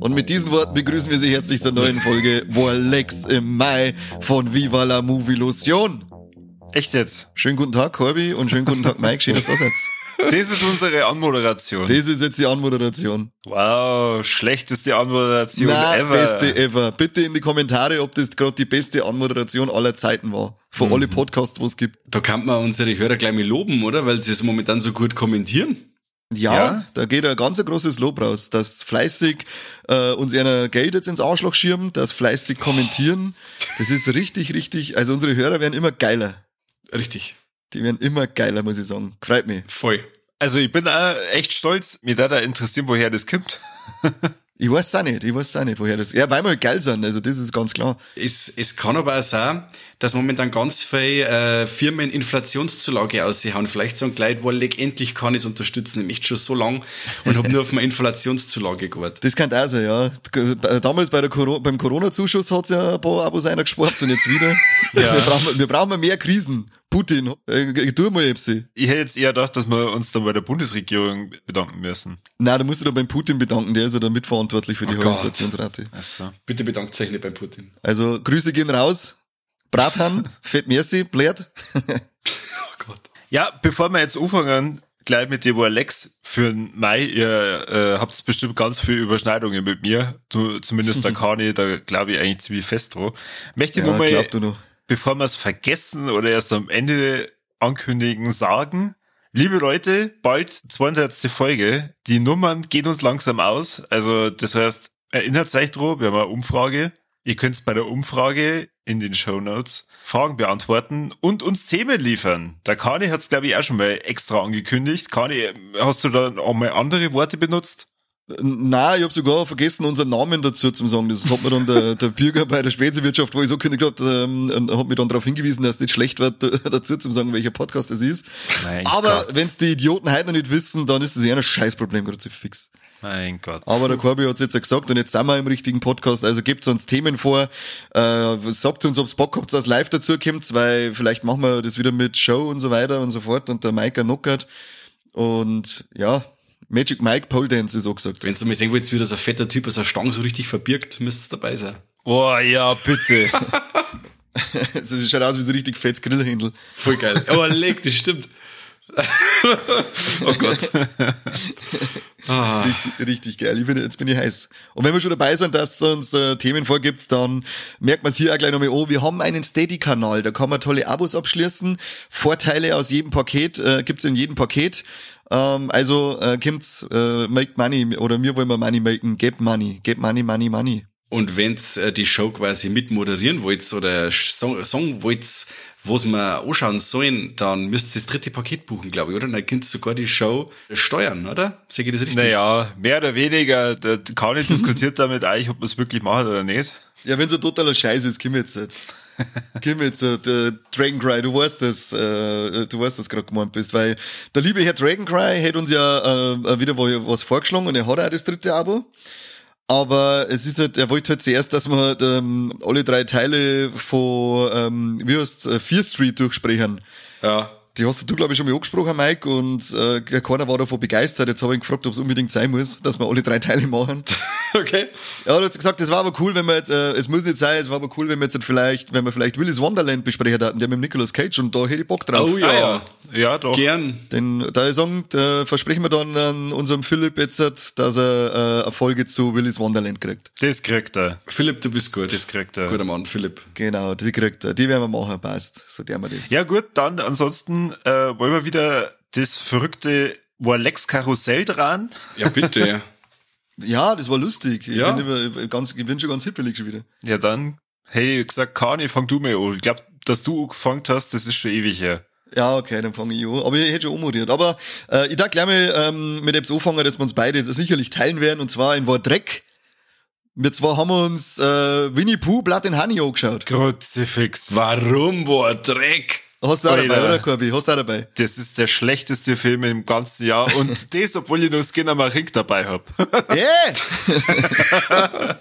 Und mit diesen Worten begrüßen wir Sie herzlich zur neuen Folge Warlex im Mai von Viva la Movilusion. Echt jetzt? Schönen guten Tag, Corby, und schönen guten Tag, Mike. Schön, dass du da seid. Das ist unsere Anmoderation. Das ist jetzt die Anmoderation. Wow, schlechteste Anmoderation Na, ever. beste ever. Bitte in die Kommentare, ob das gerade die beste Anmoderation aller Zeiten war. Von Mhm. alle Podcasts, wo es gibt. Da kann man unsere Hörer gleich mal loben, oder? Weil sie es momentan so gut kommentieren. Ja, Ja. da geht ein ganz großes Lob raus, dass fleißig äh, uns einer Geld jetzt ins Arschloch schirmen, dass fleißig kommentieren. Das ist richtig, richtig. Also unsere Hörer werden immer geiler. Richtig. Die werden immer geiler, muss ich sagen. Freut mich. Voll. Also ich bin auch echt stolz. Mir da da interessieren, woher das kommt. Ich weiß auch nicht, ich weiß auch nicht, woher das. Ja, weil wir halt geil sind, also das ist ganz klar. Es, es kann aber auch sein, dass momentan ganz viele äh, Firmen Inflationszulage aussehen. Vielleicht sagen Leute, Walleck, endlich kann ich es unterstützen. Ich möchte schon so lang und habe nur auf eine Inflationszulage gewartet. Das kann auch sein, ja. Damals bei der Coro beim Corona-Zuschuss hat's ja ein paar Abos einer gespart und jetzt wieder. Ja. wir, brauchen, wir brauchen mehr Krisen. Putin, äh, tu mal Epsi. Ich hätte jetzt eher gedacht, dass wir uns dann bei der Bundesregierung bedanken müssen. Nein, da musst du da beim Putin bedanken, der ist ja da mitverantwortlich für die Oh hohe. Inflationsrate. Also. Bitte bedankt euch nicht bei Putin. Also Grüße gehen raus. Bratan, Fett Merci, Blärt. Oh Gott. Ja, bevor wir jetzt anfangen, gleich mit dem Alex für den Mai, ihr äh, habt bestimmt ganz viel Überschneidungen mit mir. Du, zumindest der Kani, da glaube ich eigentlich ziemlich fest drauf. Möchte ich Ja, nochmal, du noch. Bevor wir es vergessen oder erst am Ende ankündigen, sagen, liebe Leute, bald 200. Folge. Die Nummern gehen uns langsam aus. Also das heißt, erinnert euch drauf, wir haben eine Umfrage. Ihr könnt bei der Umfrage in den Show Notes Fragen beantworten und uns Themen liefern. Der Kani hat es, glaube ich, auch schon mal extra angekündigt. Kani, hast du da auch mal andere Worte benutzt? Nein, ich habe sogar vergessen, unseren Namen dazu zu sagen. Das hat mir dann der, der Bürger bei der Spätsewirtschaft, wo ich so kündigt habe, ähm, hat mir dann darauf hingewiesen, dass es nicht schlecht wird, dazu zu sagen, welcher Podcast das ist. Mein Aber Gott. wenn's die Idioten heute noch nicht wissen, dann ist das eher ein Scheißproblem, gerade zu fix. Mein Gott. Aber der Corby hat's jetzt ja gesagt und jetzt sind wir im richtigen Podcast, also gebt uns Themen vor, äh, sagt uns, ob's Bock habt, dass live dazu kommt, weil vielleicht machen wir das wieder mit Show und so weiter und so fort und der Mike knockert und ja, Magic Mike Pole Dance ist auch gesagt. Wenn du mal sehen wollt, wie das ein fetter Typ aus der Stange so richtig verbirgt, müsst ihr dabei sein. Oh ja, bitte. Also, das schaut aus wie so richtig fettes Grillhändel. Voll geil. Aber leck, das stimmt. oh Gott. Ah. Richtig, richtig geil. Ich bin, jetzt bin ich heiß. Und wenn wir schon dabei sind, dass es uns äh, Themen vorgibt, dann merkt man es hier auch gleich nochmal, oh, wir haben einen Steady-Kanal, da kann man tolle Abos abschließen. Vorteile aus jedem Paket äh, gibt's in jedem Paket. Ähm, also äh, kommt's, äh, make money oder wir wollen mal money machen, get money, get money, money, money. Und wenn's äh, die Show quasi mitmoderieren wollt oder Song, Song wollt, was wir anschauen sollen, dann müsst ihr das dritte Paket buchen, glaube ich, oder? Dann könnt ihr sogar die Show steuern, oder? Sehe ich das richtig? Naja, mehr oder weniger, der Kani diskutiert damit eigentlich, ob man es wirklich macht oder nicht. Ja, wenn so totaler Scheiß ist, komm jetzt. Nicht. Jetzt, äh, der Dragon Cry, du weißt das, äh, du weißt das gerade gemeint bist, weil der liebe Herr Dragon Cry hat uns ja äh, wieder was vorgeschlagen und er hat auch das dritte Abo. Aber es ist halt, er wollte halt zuerst, dass wir halt, ähm, alle drei Teile von, ähm, wie heißt's, äh, Fear Street durchsprechen. Ja. Die hast du, glaube ich, schon mal angesprochen, Mike, und äh, keiner war davon begeistert. Jetzt habe ich ihn gefragt, ob es unbedingt sein muss, dass wir alle drei Teile machen. Okay. Ja, du hast gesagt, das war aber cool, wenn wir jetzt, äh, es muss nicht sein, es war aber cool, wenn wir jetzt vielleicht, wenn wir vielleicht Willis Wonderland besprechen hatten, der mit dem Nicolas Cage und da hätte ich Bock drauf. Oh ja. Ah, ja. Ja, doch. Gern. Denn da ich sagen, da versprechen wir dann an unserem Philipp jetzt, dass er äh, eine Folge zu Willis Wonderland kriegt. Das kriegt er. Philipp, du bist gut. Das kriegt er. Guter Mann, Philipp. Genau, die kriegt er. Die werden wir machen, passt. So der wir das. Ja gut, dann ansonsten äh, wollen wir wieder das verrückte Warlex Karussell dran. Ja, bitte. ja. Ja, das war lustig. Ich, Ja. bin, immer, ganz, ich bin schon ganz hippelig schon wieder. Ja dann, hey, ich gesagt, Kani, fang du mal an. Ich glaube, dass du angefangen hast, das ist schon ewig her. Ja, okay, dann fange ich an. Aber ich hätte schon ummodiert. Aber äh, ich darf gleich mal ähm, mit etwas anfangen, dass wir uns beide sicherlich teilen werden. Und zwar in Wort Dreck. Wir zwar haben wir uns äh, Winnie Pooh, Blood and Honey angeschaut. Kruzifix. Warum war Dreck? Hast du auch dabei, oder, Corby? Hast du auch dabei? Das ist der schlechteste Film im ganzen Jahr und das, obwohl ich nur Skinner Marink dabei hab. Yeah!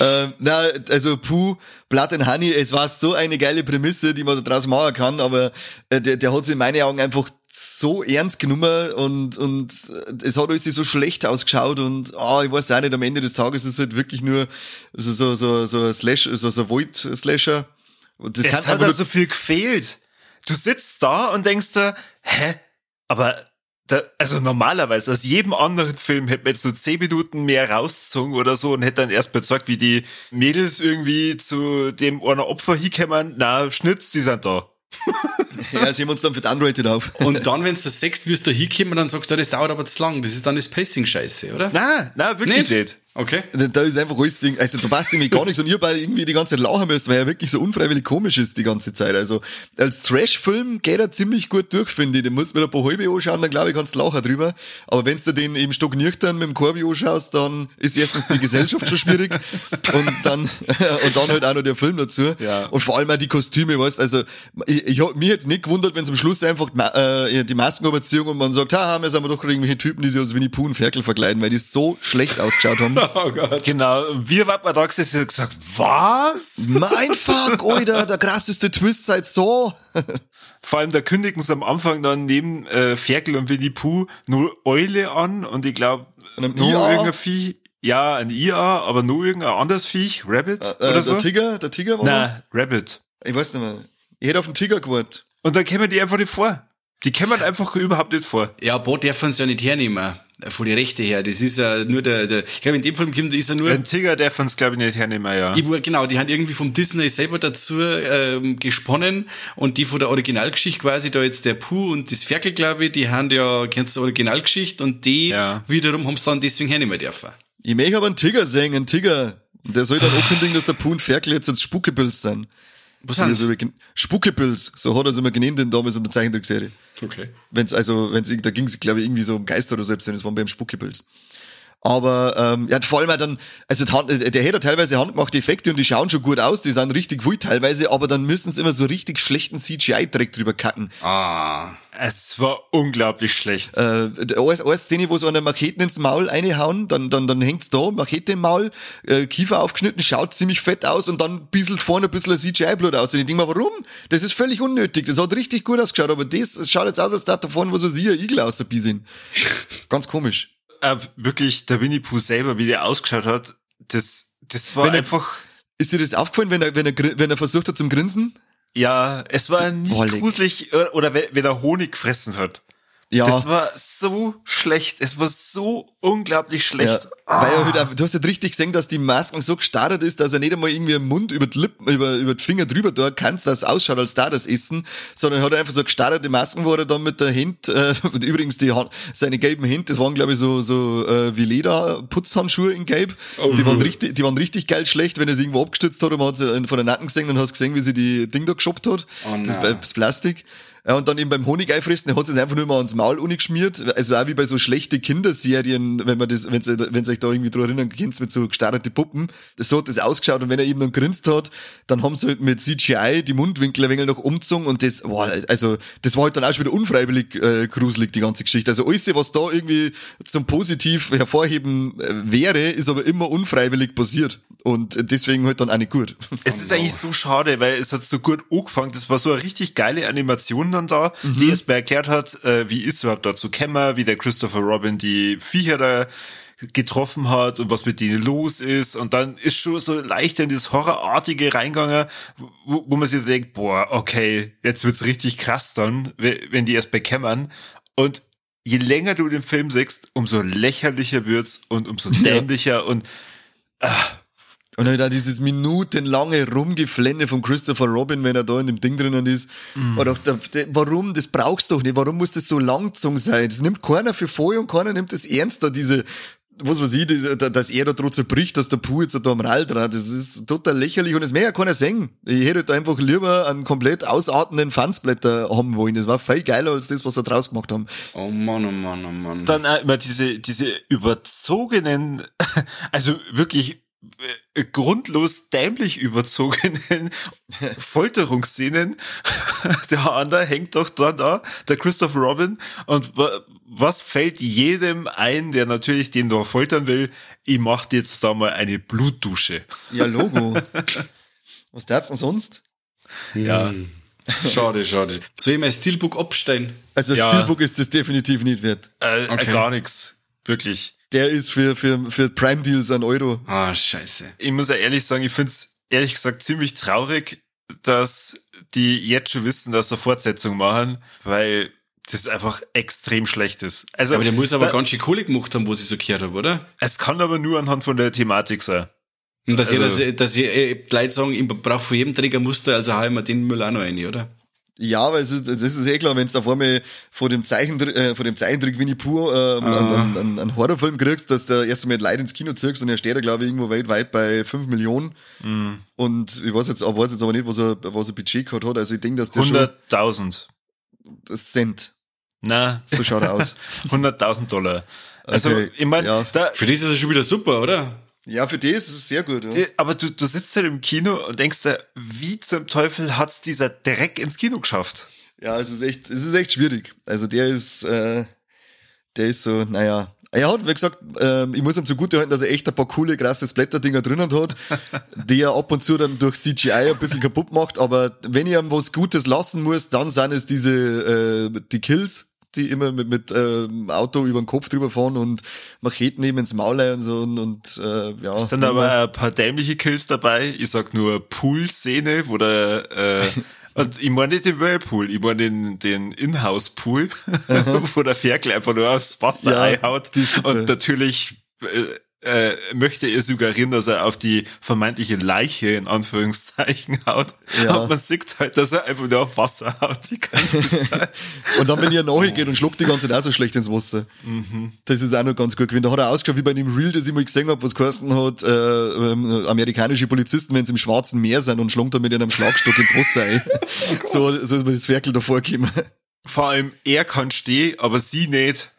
ähm, na, also Puh, Blood and Honey, es war so eine geile Prämisse, die man da draus machen kann, aber äh, der, der hat sich in meinen Augen einfach so ernst genommen und, und äh, es hat alles so schlecht ausgeschaut und ah, ich weiß auch nicht, am Ende des Tages ist es halt wirklich nur so, so, so, so ein Slash, so, so Void-Slasher. Und das Es hat nur, so viel gefehlt. Du sitzt da und denkst dir, hä? Aber da, also normalerweise, aus jedem anderen Film hätte man jetzt so zehn Minuten mehr rausgezogen oder so und hätte dann erst bezeugt, wie die Mädels irgendwie zu dem einer Opfer hinkommen. Na, Schnitz, die sind da. ja, sehen wir uns dann für die Unrated auf. Und dann, wenn du das sechst, wirst du da hinkommen, dann sagst du, das dauert aber zu lang. Das ist dann das Pacing scheiße, oder? Na, na, wirklich nicht. Okay. Da ist einfach alles, Ding- also da passt irgendwie gar nichts und ihr beide irgendwie die ganze Zeit lachen müsst, weil er wirklich so unfreiwillig komisch ist die ganze Zeit. Also als Trash-Film geht er ziemlich gut durch, finde ich. Den musst du mir ein paar halbe anschauen, dann glaube ich, kannst du lachen drüber. Aber wenn du den eben stock nüchtern mit dem Corby anschaust, dann ist erstens die Gesellschaft schon schwierig und dann, und dann halt auch noch der Film dazu. Ja. Und vor allem auch die Kostüme, weißt also ich, ich hab mich jetzt nicht gewundert, wenn zum Schluss einfach äh, die Maskenüberziehung und man sagt, haha, wir sind aber doch irgendwelche Typen, die sich als Winnie Pooh und Ferkel verkleiden, weil die so schlecht ausgeschaut haben. Oh Gott. Genau, wir waren da gesessen und gesagt, was? Mein Fuck, Alter, der krasseste Twist seit so. Vor allem, da kündigen sie am Anfang dann neben äh, Ferkel und Winnie Pooh nur Eule an und ich glaube, nur IA? irgendein Vieh. Ja, ein IA, aber nur irgendein anderes Viech, Rabbit Äh, oder so. Der Tiger, der Tiger war Na, Rabbit. Ich weiß nicht mehr. Ich hätte auf den Tiger gewartet. Und dann kämen die einfach nicht vor. Die kämen einfach überhaupt nicht vor. Ja, Bo dürfen sie ja nicht hernehmen. Von die Rechte her. Das ist ja nur der, der ich glaube, in dem Film kommt, ist er nur, Ein Tiger darf uns, glaube ich, nicht hernehmen, ja. Ich, war- genau, die haben irgendwie vom Disney selber dazu ähm, gesponnen und die von der Originalgeschichte quasi, da jetzt der Puh und das Ferkel, glaube ich, die haben ja, kennst du Originalgeschichte und die Ja. wiederum haben es dann deswegen hernehmen dürfen. Ich möchte aber einen Tiger sehen, einen Tiger. Der soll dann ankündigen, dass der Puh und Ferkel jetzt als Spukepilz sind. Was Also wir gen- Spukepilz, so hat er es immer genannt, denn damals in der Zeichentrickserie. Okay. Wenn's also, wenn's, da ging es, glaube ich, irgendwie so um Geister oder selbst, das waren beim Spukepilz. Aber ähm, ja, vor allem auch dann, also Hand, der hätte teilweise handgemachte Effekte und die schauen schon gut aus, die sind richtig gut teilweise, aber dann müssen sie immer so richtig schlechten CGI-Dreck drüber kacken. Ah. Es war unglaublich schlecht. Äh, eine, eine Szene, wo so eine Macheten ins Maul reinhauen, dann, dann, dann hängt's da, Machete im Maul, äh, Kiefer aufgeschnitten, schaut ziemlich fett aus und dann bisselt vorne ein bisschen CGI-Blut aus. Und ich denke mir, warum? Das ist völlig unnötig. Das hat richtig gut ausgeschaut, aber das schaut jetzt aus, als da davon, wo so sie ein Igel ausgebissen. Ganz komisch. Äh, wirklich, der Winnie Pooh selber, wie der ausgeschaut hat, das, das war Wenn er- einfach, Ist dir das aufgefallen, wenn er, wenn er, wenn er versucht hat zum Grinsen? ja, es war nie Wollig. gruselig, äh, oder wenn wenn er Honig gefressen hat. Ja. Das war so schlecht. Es war so unglaublich Ja, schlecht. weil er halt, auch- du hast nicht richtig gesehen, dass die Masken so gestartet ist, dass er nicht einmal irgendwie im Mund über die Lippen, über, über die Finger drüber da kannst, dass es ausschaut, als da das Essen, sondern hat er einfach so gestartete Masken, wo er dann mit der Hand, äh, und übrigens die Hand, seine gelben Hände, das waren glaube ich so, so, äh, wie Leder Putzhandschuhe in gelb, die waren richtig, die waren richtig geil schlecht, wenn er sie irgendwo abgestützt hat und man hat sie von der Nacken gesehen und hast gesehen, wie sie die Ding da geschoppt hat, Oh das, das Plastik. Ja, und dann eben beim Honig einfressen, der hat es einfach nur mal ans Maul geschmiert. Also auch wie bei so schlechte Kinderserien, wenn man das, wenn wenn euch da irgendwie dran erinnern könnt, mit so gestarrte Puppen. Das so hat das ausgeschaut und wenn er eben dann grinst hat, dann haben sie halt mit CGI die Mundwinkel ein wenig noch umgezogen und das, boah, also, das war halt dann auch schon wieder unfreiwillig äh, gruselig, die ganze Geschichte. Also alles, was da irgendwie zum Positiv hervorheben äh, wäre, ist aber immer unfreiwillig passiert. Und deswegen halt dann auch nicht gut. Es ist eigentlich so schade, weil es hat so gut angefangen. Das war so eine richtig geile Animation dann da, die erst mal erklärt hat, äh, wie ist überhaupt dazu kämmer, wie der Christopher Robin die Viecher da getroffen hat und was mit denen los ist. Und dann ist schon so leicht in das Horrorartige reingegangen, wo, wo man sich denkt, boah, okay, jetzt wird's richtig krass dann, we- wenn die erst bekämmern. Und je länger du den Film siehst, umso lächerlicher wird's und umso dämlicher und Und halt auch dieses minutenlange Rumgeflenne von Christopher Robin, wenn er da in dem Ding drinnen ist. Oder auch der, der, warum, das brauchst du doch nicht. Warum muss das so langgezogen sein? Das nimmt keiner für voll und keiner nimmt das ernst, da diese, was weiß ich, die- da- dass er da drauf zerbricht, dass der Puh jetzt da am Rall dran. Das ist total lächerlich und es mehr ja keiner singen. Ich hätte halt einfach lieber einen komplett ausartenden Fansblätter haben wollen. Das war viel geiler als das, was sie draus gemacht haben. Oh Mann, oh Mann, oh Mann. dann auch immer diese, diese überzogenen, also wirklich, grundlos dämlich überzogenen Folterungsszenen. Der andere hängt doch da, da, der Christopher Robin. Und was fällt jedem ein, der natürlich den da foltern will? Ich mach jetzt da mal eine Blutdusche. Ja, Logo. was tat's denn sonst? Ja. Hm. Schade, schade. Soll ich mein Steelbook abstellen? Also Ja. Steelbook ist das definitiv nicht wert. Äh, Okay. Gar nichts. Wirklich. Der ist für, für, für Prime Deals ein Euro. Ah, scheiße. Ich muss ja ehrlich sagen, ich find's ehrlich gesagt ziemlich traurig, dass die jetzt schon wissen, dass sie Fortsetzung machen, weil das einfach extrem schlecht ist. Also, Aber der muss aber da, ganz schön Kohle gemacht haben, wo sie so gehört habe, oder? es kann aber nur anhand von der Thematik sein. Und dass Also- ihr, dass, dass ihr äh, die Leute sagen, ich brauche von jedem Träger Muster, also hau ich mir den Müll auch noch rein, oder? Ja, aber es ist, das ist eh klar, wenn du auf einmal vor dem, Zeichentrick, äh, vor dem Zeichentrick Winnie Pooh ähm, Ah. einen, einen, einen Horrorfilm kriegst, dass der erst einmal Leute ins Kino ziehst und er steht da, glaube ich, irgendwo weltweit bei 5 Millionen. Mhm. Und ich weiß jetzt, weiß jetzt aber nicht, was er, was er Budget gehabt hat. Also ich denke, dass der 100.000. schon das Cent. Na, So schaut er aus. 100.000 Dollar. Also, Okay, ich meine, ja. da, Für das ist er schon wieder super, oder? Ja, für die ist es sehr gut. Ja. aber du, du sitzt halt im Kino und denkst dir, wie zum Teufel hat's dieser Dreck ins Kino geschafft? Ja, es ist echt, es ist echt schwierig. Also der ist, äh, der ist so, naja. Er hat, wie gesagt, ähm, ich muss ihm zugute halten, dass er echt ein paar coole, krasse Splatter-Dinger drinnen hat, die er ab und zu dann durch CGI ein bisschen kaputt macht. Aber wenn ich ihm was Gutes lassen muss, dann sind es diese, äh, die Kills, die immer mit, mit ähm, Auto über den Kopf drüber fahren und Macheten neben ins Maul und so und, und äh, ja. Es sind aber ein paar dämliche Kills dabei. Ich sag nur Pool-Szene, wo der, äh, und ich meine nicht den Whirlpool, ich meine den, den Inhouse-Pool, wo der Ferkel einfach nur aufs Wasser Ja, einhaut. Und natürlich äh, äh, möchte er suggerieren, dass er auf die vermeintliche Leiche in Anführungszeichen haut. Ja. Und man sieht halt, dass er einfach nur auf Wasser haut die ganze Zeit. Und dann, wenn ihr nachgeht und schluckt die ganze Zeit auch so schlecht ins Wasser. Das ist auch noch ganz gut gewesen. Da hat er ausgeschaut wie bei dem Reel, das ich mal gesehen habe, was geheißen hat, äh, ähm, amerikanische Polizisten, wenn sie im Schwarzen Meer sind und schlungt er mit einem Schlagstock ins Wasser ein. so, so ist mir das Ferkel davor gekommen. Vor allem, er kann stehen, aber sie nicht.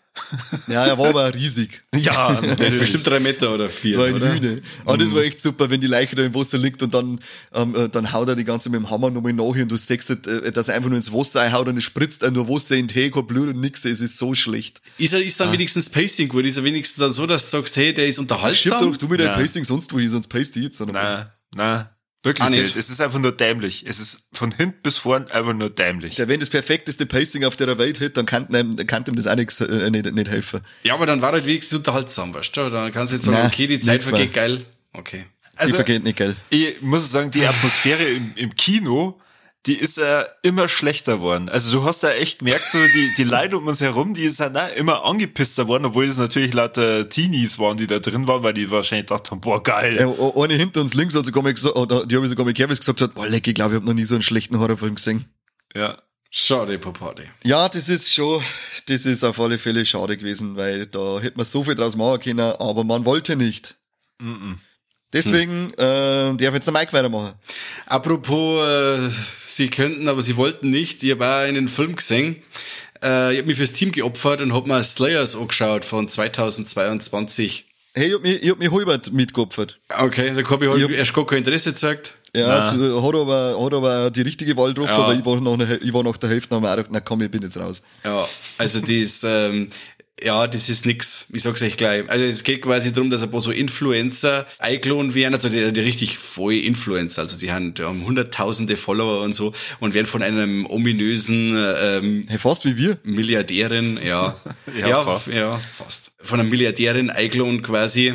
Ja, er war aber riesig. Ja, bestimmt drei Meter oder vier, War ein oder? Hühne. Aber das war echt super, wenn die Leiche da im Wasser liegt und dann, ähm, äh, dann haut er die ganze mit dem Hammer nochmal nach und du siehst, äh, dass er einfach nur ins Wasser einhaut und es spritzt auch nur Wasser in Tee, kein Blut und nix. Es ist so schlecht. Ist er ist dann wenigstens Pacing gut? Ist er wenigstens dann so, dass du sagst, hey, der ist Schieb unterhaltsam? doch du mit deinem Nein. Pacing sonst wo hin, sonst paste ich jetzt. Na, na, wirklich Ah, nicht. nicht. Es ist einfach nur dämlich. Es ist von hinten bis vorn einfach nur dämlich. Der, wenn das perfekteste Pacing auf der Welt hätte, dann kann, ihm- dann kann ihm das auch nix, äh, nicht, nicht helfen. Ja, aber dann war halt wenigstens unterhaltsam, weißt du? Dann kannst du jetzt sagen, Nein, okay, die Zeit vergeht mehr. geil. Okay. die Also, vergeht nicht, gell? ich muss sagen, die Atmosphäre im, im Kino, die ist ja immer schlechter worden. Also du hast da echt gemerkt, so die, die Leute um uns herum, die sind auch immer angepisster worden, obwohl es natürlich lauter Teenies waren, die da drin waren, weil die wahrscheinlich gedacht haben, boah, geil. Ja, eine hinter uns links hat sogar mal gesagt, oder die habe ich sogar mal sie gesagt hat, boah, leck, ich glaube, ich habe noch nie so einen schlechten Horrorfilm gesehen. Ja. Schade, Popade. Ja, das ist schon, das ist auf alle Fälle schade gewesen, weil da hätte man so viel draus machen können, aber man wollte nicht. Deswegen äh, darf jetzt der Mike weitermachen. Apropos, äh, sie könnten, aber sie wollten nicht. Ich habe auch einen Film gesehen. Äh, ich habe mich fürs Team geopfert und habe mir Slayers angeschaut von 2022. Hey, ich hab mich, ich hab mich halbert mitgeopfert. Okay, da habe ich Ich halt hab- erst gar kein Interesse gezeigt. Ja, also, hat, aber, hat aber die richtige Wahl getroffen, Ja. aber ich war, nach ich war nach der Hälfte, noch mal, na komm, ich bin jetzt raus. Ja, also das, ähm, ja, das ist nix. Ich sag's euch gleich. Also es geht quasi darum, dass ein paar so Influencer eingeladen werden, also die, die richtig voll Influencer, also die haben, die haben hunderttausende Follower und so und werden von einem ominösen ähm, Hey, fast wie wir. Milliardärin, ja, Ja, fast. ja, fast, von einer Milliardärin eingeladen quasi,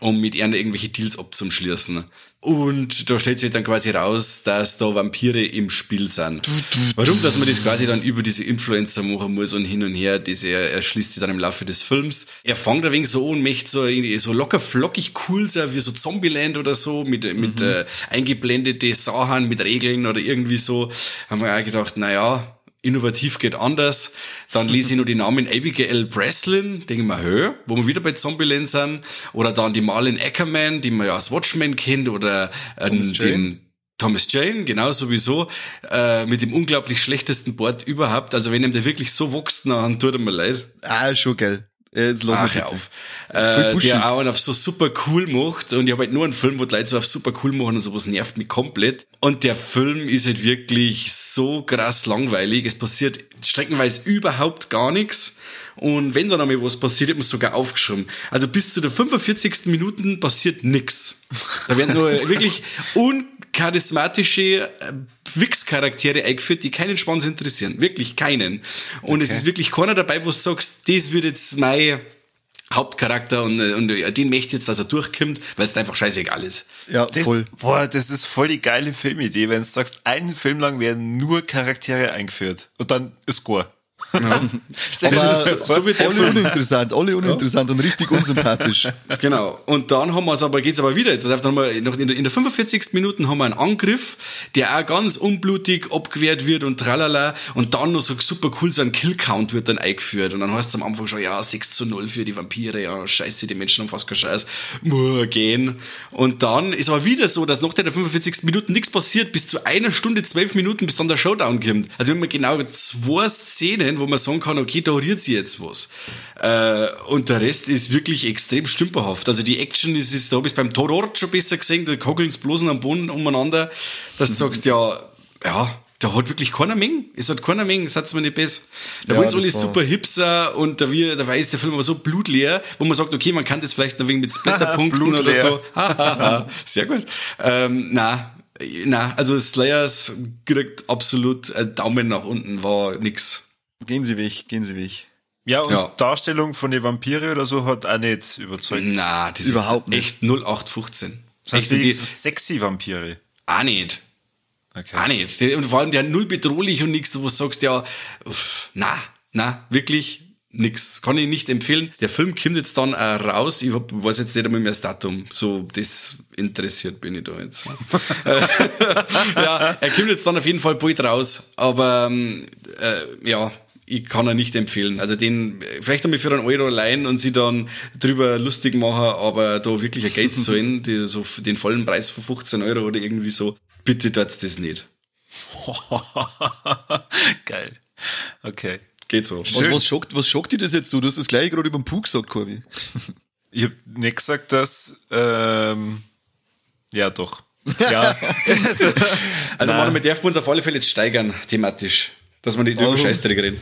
um mit ihr irgendwelche Deals abzuschließen. Und da stellt sich dann quasi raus, dass da Vampire im Spiel sind. Warum, dass man das quasi dann über diese Influencer machen muss und hin und her, das er, erschließt sich dann im Laufe des Films. Er fängt ein wenig so an, möchte so, so locker flockig cool sein, wie so Zombieland oder so, mit, mit äh, eingeblendete Sachen, mit Regeln oder irgendwie so. Haben wir auch gedacht, na ja, innovativ geht anders. Dann lese ich noch die Namen Abigail Breslin, denke ich mir, hö, wo wir wieder bei Zombieland sind. Oder dann die Marlon Ackerman, die man ja als Watchmen kennt, oder äh, Jane. den Thomas Jane, genau sowieso, äh, mit dem unglaublich schlechtesten Board überhaupt. Also wenn ihm der wirklich so wächst, dann tut er mir leid. Ah, schon geil. Jetzt lass Ach, bitte. auf. Äh, der auch auf so super cool macht und ich habe halt nur einen Film, wo die Leute so auf super cool machen und sowas nervt mich komplett. Und der Film ist halt wirklich so krass langweilig. Es passiert streckenweise überhaupt gar nichts. Und wenn dann einmal was passiert, hat man es sogar aufgeschrieben. Also bis zu der 45. Minuten passiert nix. Da werden nur wirklich uncharismatische äh, Wix-Charaktere eingeführt, die keinen Schwanz interessieren. Wirklich keinen. Und es ist wirklich keiner dabei, wo du sagst, das wird jetzt mein Hauptcharakter und, äh, und äh, den möchte ich jetzt, dass er durchkommt, weil es einfach scheißegal ist. Ja, Das, voll. Boah, das ist voll die geile Filmidee, wenn du sagst, einen Film lang werden nur Charaktere eingeführt und dann ist Score. Aber das so- so alle uninteressant, alle uninteressant und richtig unsympathisch. Genau. Und dann haben wir es aber, geht's aber wieder. Jetzt, haben wir noch in der, in der 45. Minuten haben wir einen Angriff, der auch ganz unblutig abgewehrt wird und tralala. Und dann noch so super cool, so ein Killcount wird dann eingeführt. Und dann heißt es am Anfang schon, ja, 6 zu 0 für die Vampire, ja, scheiße, die Menschen haben fast keinen Scheiß. Muah, gehen. Und dann ist aber wieder so, dass nach der 45. Minuten nichts passiert, bis zu einer Stunde, zwölf Minuten, bis dann der Showdown kommt. Also wir haben genau zwei Szenen, wo man sagen kann, okay, da rührt sie jetzt was. Äh, und der Rest ist wirklich extrem stümperhaft. Also die Action ist, ist so, habe ich beim Torort schon besser gesehen, da kackeln sie bloß am Boden umeinander, dass du sagst, ja, ja, da hat wirklich keiner Menge. Es hat keiner Menge, sagt's mir nicht besser. Da Ja, wollen sie alle das super hipser und da, wir, da ist der Film aber so blutleer, wo man sagt, okay, man kann das vielleicht noch wegen mit Splatterpunkten oder so. Sehr gut. Ähm, na, na, also Slayers kriegt absolut einen Daumen nach unten, war nix. Gehen Sie weg, gehen Sie weg. Ja, und Ja. Darstellung von den Vampire oder so hat auch nicht überzeugt. Na, das Überhaupt ist nicht. echt 0815. Das heißt, die, sexy Vampire. auch nicht. Okay. Auch nicht. Und vor allem der null bedrohlich und nichts, wo du sagst, ja, uff, na, na, wirklich nix. Kann ich nicht empfehlen. Der Film kommt jetzt dann auch raus. Ich hab, weiß jetzt nicht einmal mehr das Datum. So, das interessiert bin ich da jetzt. ja, er kommt jetzt dann auf jeden Fall bald raus. Aber, ähm, äh, ja, ich kann ihn nicht empfehlen. Also den, vielleicht einmal für einen Euro allein und sie dann drüber lustig machen, aber da wirklich ein Geld zahlen, die, so den vollen Preis von 15 Euro oder irgendwie so. Bitte tut's das nicht. Geil. Okay. Geht so. Was, Schön. was, schockt, was schockt dich das jetzt so? Du hast das gleiche gerade über den Puh gesagt, Corby. Ich hab nicht gesagt, dass, ähm, ja, doch. Ja. also, Also man, darf uns auf alle Fälle jetzt steigern, thematisch. Dass wir nicht über? Scheißdreck reden.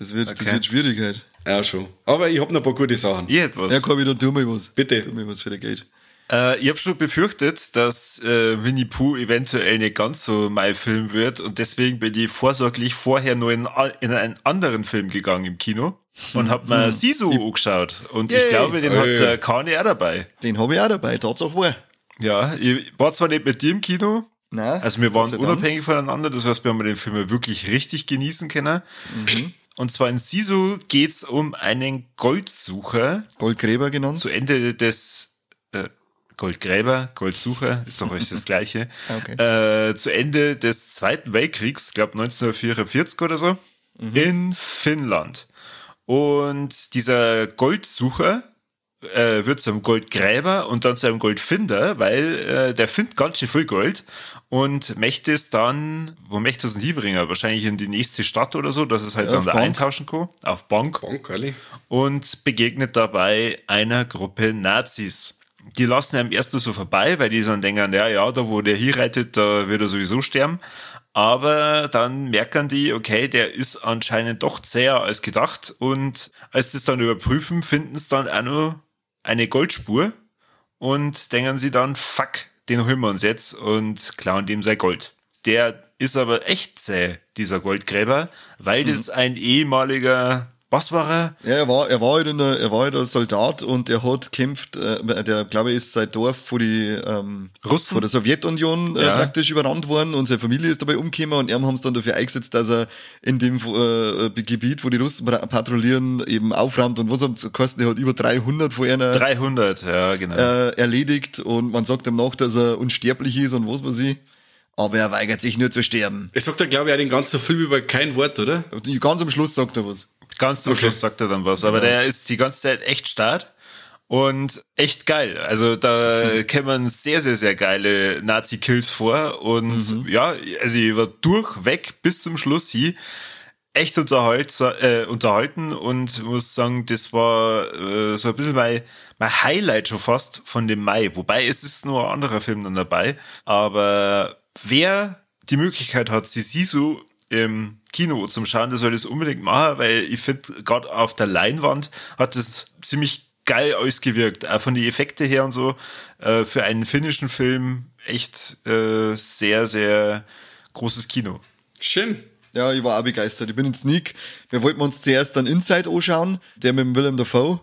Das wird, das Okay. wird schwierig halt. Ja, schon. Aber ich hab noch ein paar gute Sachen. ich hätte was. Ja, Corby, dann tu mir was. Bitte. Tu mir was für der Geld. Äh, ich habe schon befürchtet, dass äh, Winnie Pooh eventuell nicht ganz so mein Film wird und deswegen bin ich vorsorglich vorher nur in, in einen anderen Film gegangen im Kino und habe mir Sisu angeschaut und ich Yay. glaube, den hat der Kani auch dabei. Den habe ich auch dabei, Tatsache wahr. Ja, ich war zwar nicht mit dir im Kino, Nein, also wir waren unabhängig voneinander, das heißt, wir haben den Film wirklich richtig genießen können. Mhm. Und zwar in Sisu geht's um einen Goldsucher, Goldgräber genannt. zu Ende des äh, Goldgräber, Goldsucher, ist doch alles das Gleiche. Okay. Äh, zu Ende des Zweiten Weltkriegs, glaube 1944 oder so, in Finnland. Und dieser Goldsucher äh, wird zu einem Goldgräber und dann zu einem Goldfinder, weil äh, der findet ganz schön viel Gold und möchte es dann, wo möchte es denn hinbringen? Wahrscheinlich in die nächste Stadt oder so, dass es halt Ja, dann da Bank. eintauschen kann, auf Bank Bonk, ehrlich. und begegnet dabei einer Gruppe Nazis. Die lassen ihm erst nur so vorbei, weil die dann denken, ja, ja, da wo der hier reitet, da wird er sowieso sterben. Aber dann merken die, okay, der ist anscheinend doch zäher als gedacht. Und als sie es dann überprüfen, finden sie dann auch noch eine Goldspur und denken sie dann, fuck, den holen wir uns jetzt und klauen dem sein Gold. Der ist aber echt zäh, dieser Goldgräber, weil das ein ehemaliger, was war er? Ja, er war, er war halt in der, er war halt ein Soldat und er hat kämpft, äh, der glaube ich ist sein Dorf vor die, ähm, Russen? vor der Sowjetunion äh, Ja. praktisch überrannt worden und seine Familie ist dabei umgekommen und ihm haben sie dann dafür eingesetzt, dass er in dem äh, Gebiet, wo die Russen patrouillieren, eben aufräumt und was haben sie gekostet, er hat über 300 von einer 300, ja, genau. äh, erledigt und man sagt ihm nach, dass er unsterblich ist und was weiß ich. Aber er weigert sich nur zu sterben. Es sagt er, glaube ich, auch den ganzen Film über kein Wort, oder? Ganz am Schluss sagt er was. Ganz zum Okay. Schluss sagt er dann was. Aber der ist die ganze Zeit echt stark und echt geil. Also da kämen sehr, sehr, sehr geile Nazi-Kills vor. Und ja, also ich war durchweg bis zum Schluss hier echt unterhalt, äh, unterhalten und muss sagen, das war äh, so ein bisschen mein, mein Highlight schon fast von dem Mai. Wobei es ist nur ein anderer Film dann dabei. Aber wer die Möglichkeit hat, sie Sisu im Kino zum Schauen, der soll das unbedingt machen, weil ich finde, gerade auf der Leinwand hat es ziemlich geil ausgewirkt, auch von den Effekte her und so. Äh, für einen finnischen Film echt äh, sehr, sehr großes Kino. Schön. Ja, ich war auch begeistert. Ich bin in Sneak. Wir wollten uns zuerst dann Inside anschauen, der mit dem Willem Dafoe.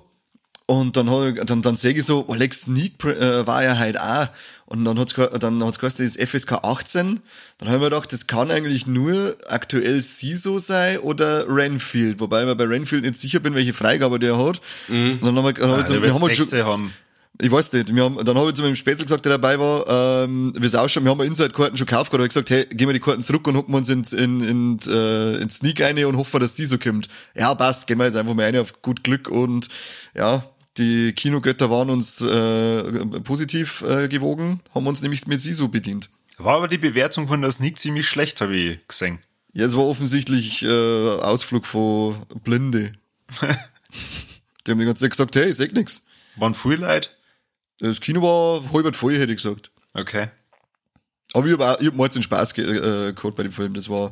Und dann, dann, dann sage ich so, Alex Sneak äh, war ja halt auch. Und dann hat's dann hat's geheißen, das ist FSK 18. Dann haben wir gedacht, das kann eigentlich nur aktuell CISO sein oder Renfield. Wobei ich mir bei Renfield nicht sicher bin, welche Freigabe der hat. Mhm. Und dann haben wir, dann ja, haben wir, wir haben halt schon, haben. Ich weiß nicht. Wir haben, dann habe ich zu meinem Spätzl gesagt, der dabei war, ähm, wie es ausschaut, wir haben Inside-Karten schon gekauft, und habe gesagt, hey, gehen wir die Karten zurück und hocken wir uns in, in, in, äh, in Sneak rein und hoffen, dass die so kommt. Ja, passt, gehen wir jetzt einfach mal rein auf gut Glück und ja, die Kinogötter waren uns äh, positiv äh, gewogen, haben uns nämlich mit Sisu bedient. War aber die Bewertung von der Sneak ziemlich schlecht, habe ich gesehen. Ja, es war offensichtlich äh, Ausflug von Blinde. die haben die ganze Zeit gesagt, hey, sag nix. Waren viel Leute? Das Kino war halb voll, hätte ich gesagt. Okay. Aber ich habe hab mal den Spaß ge äh, gehabt bei dem Film. Das war,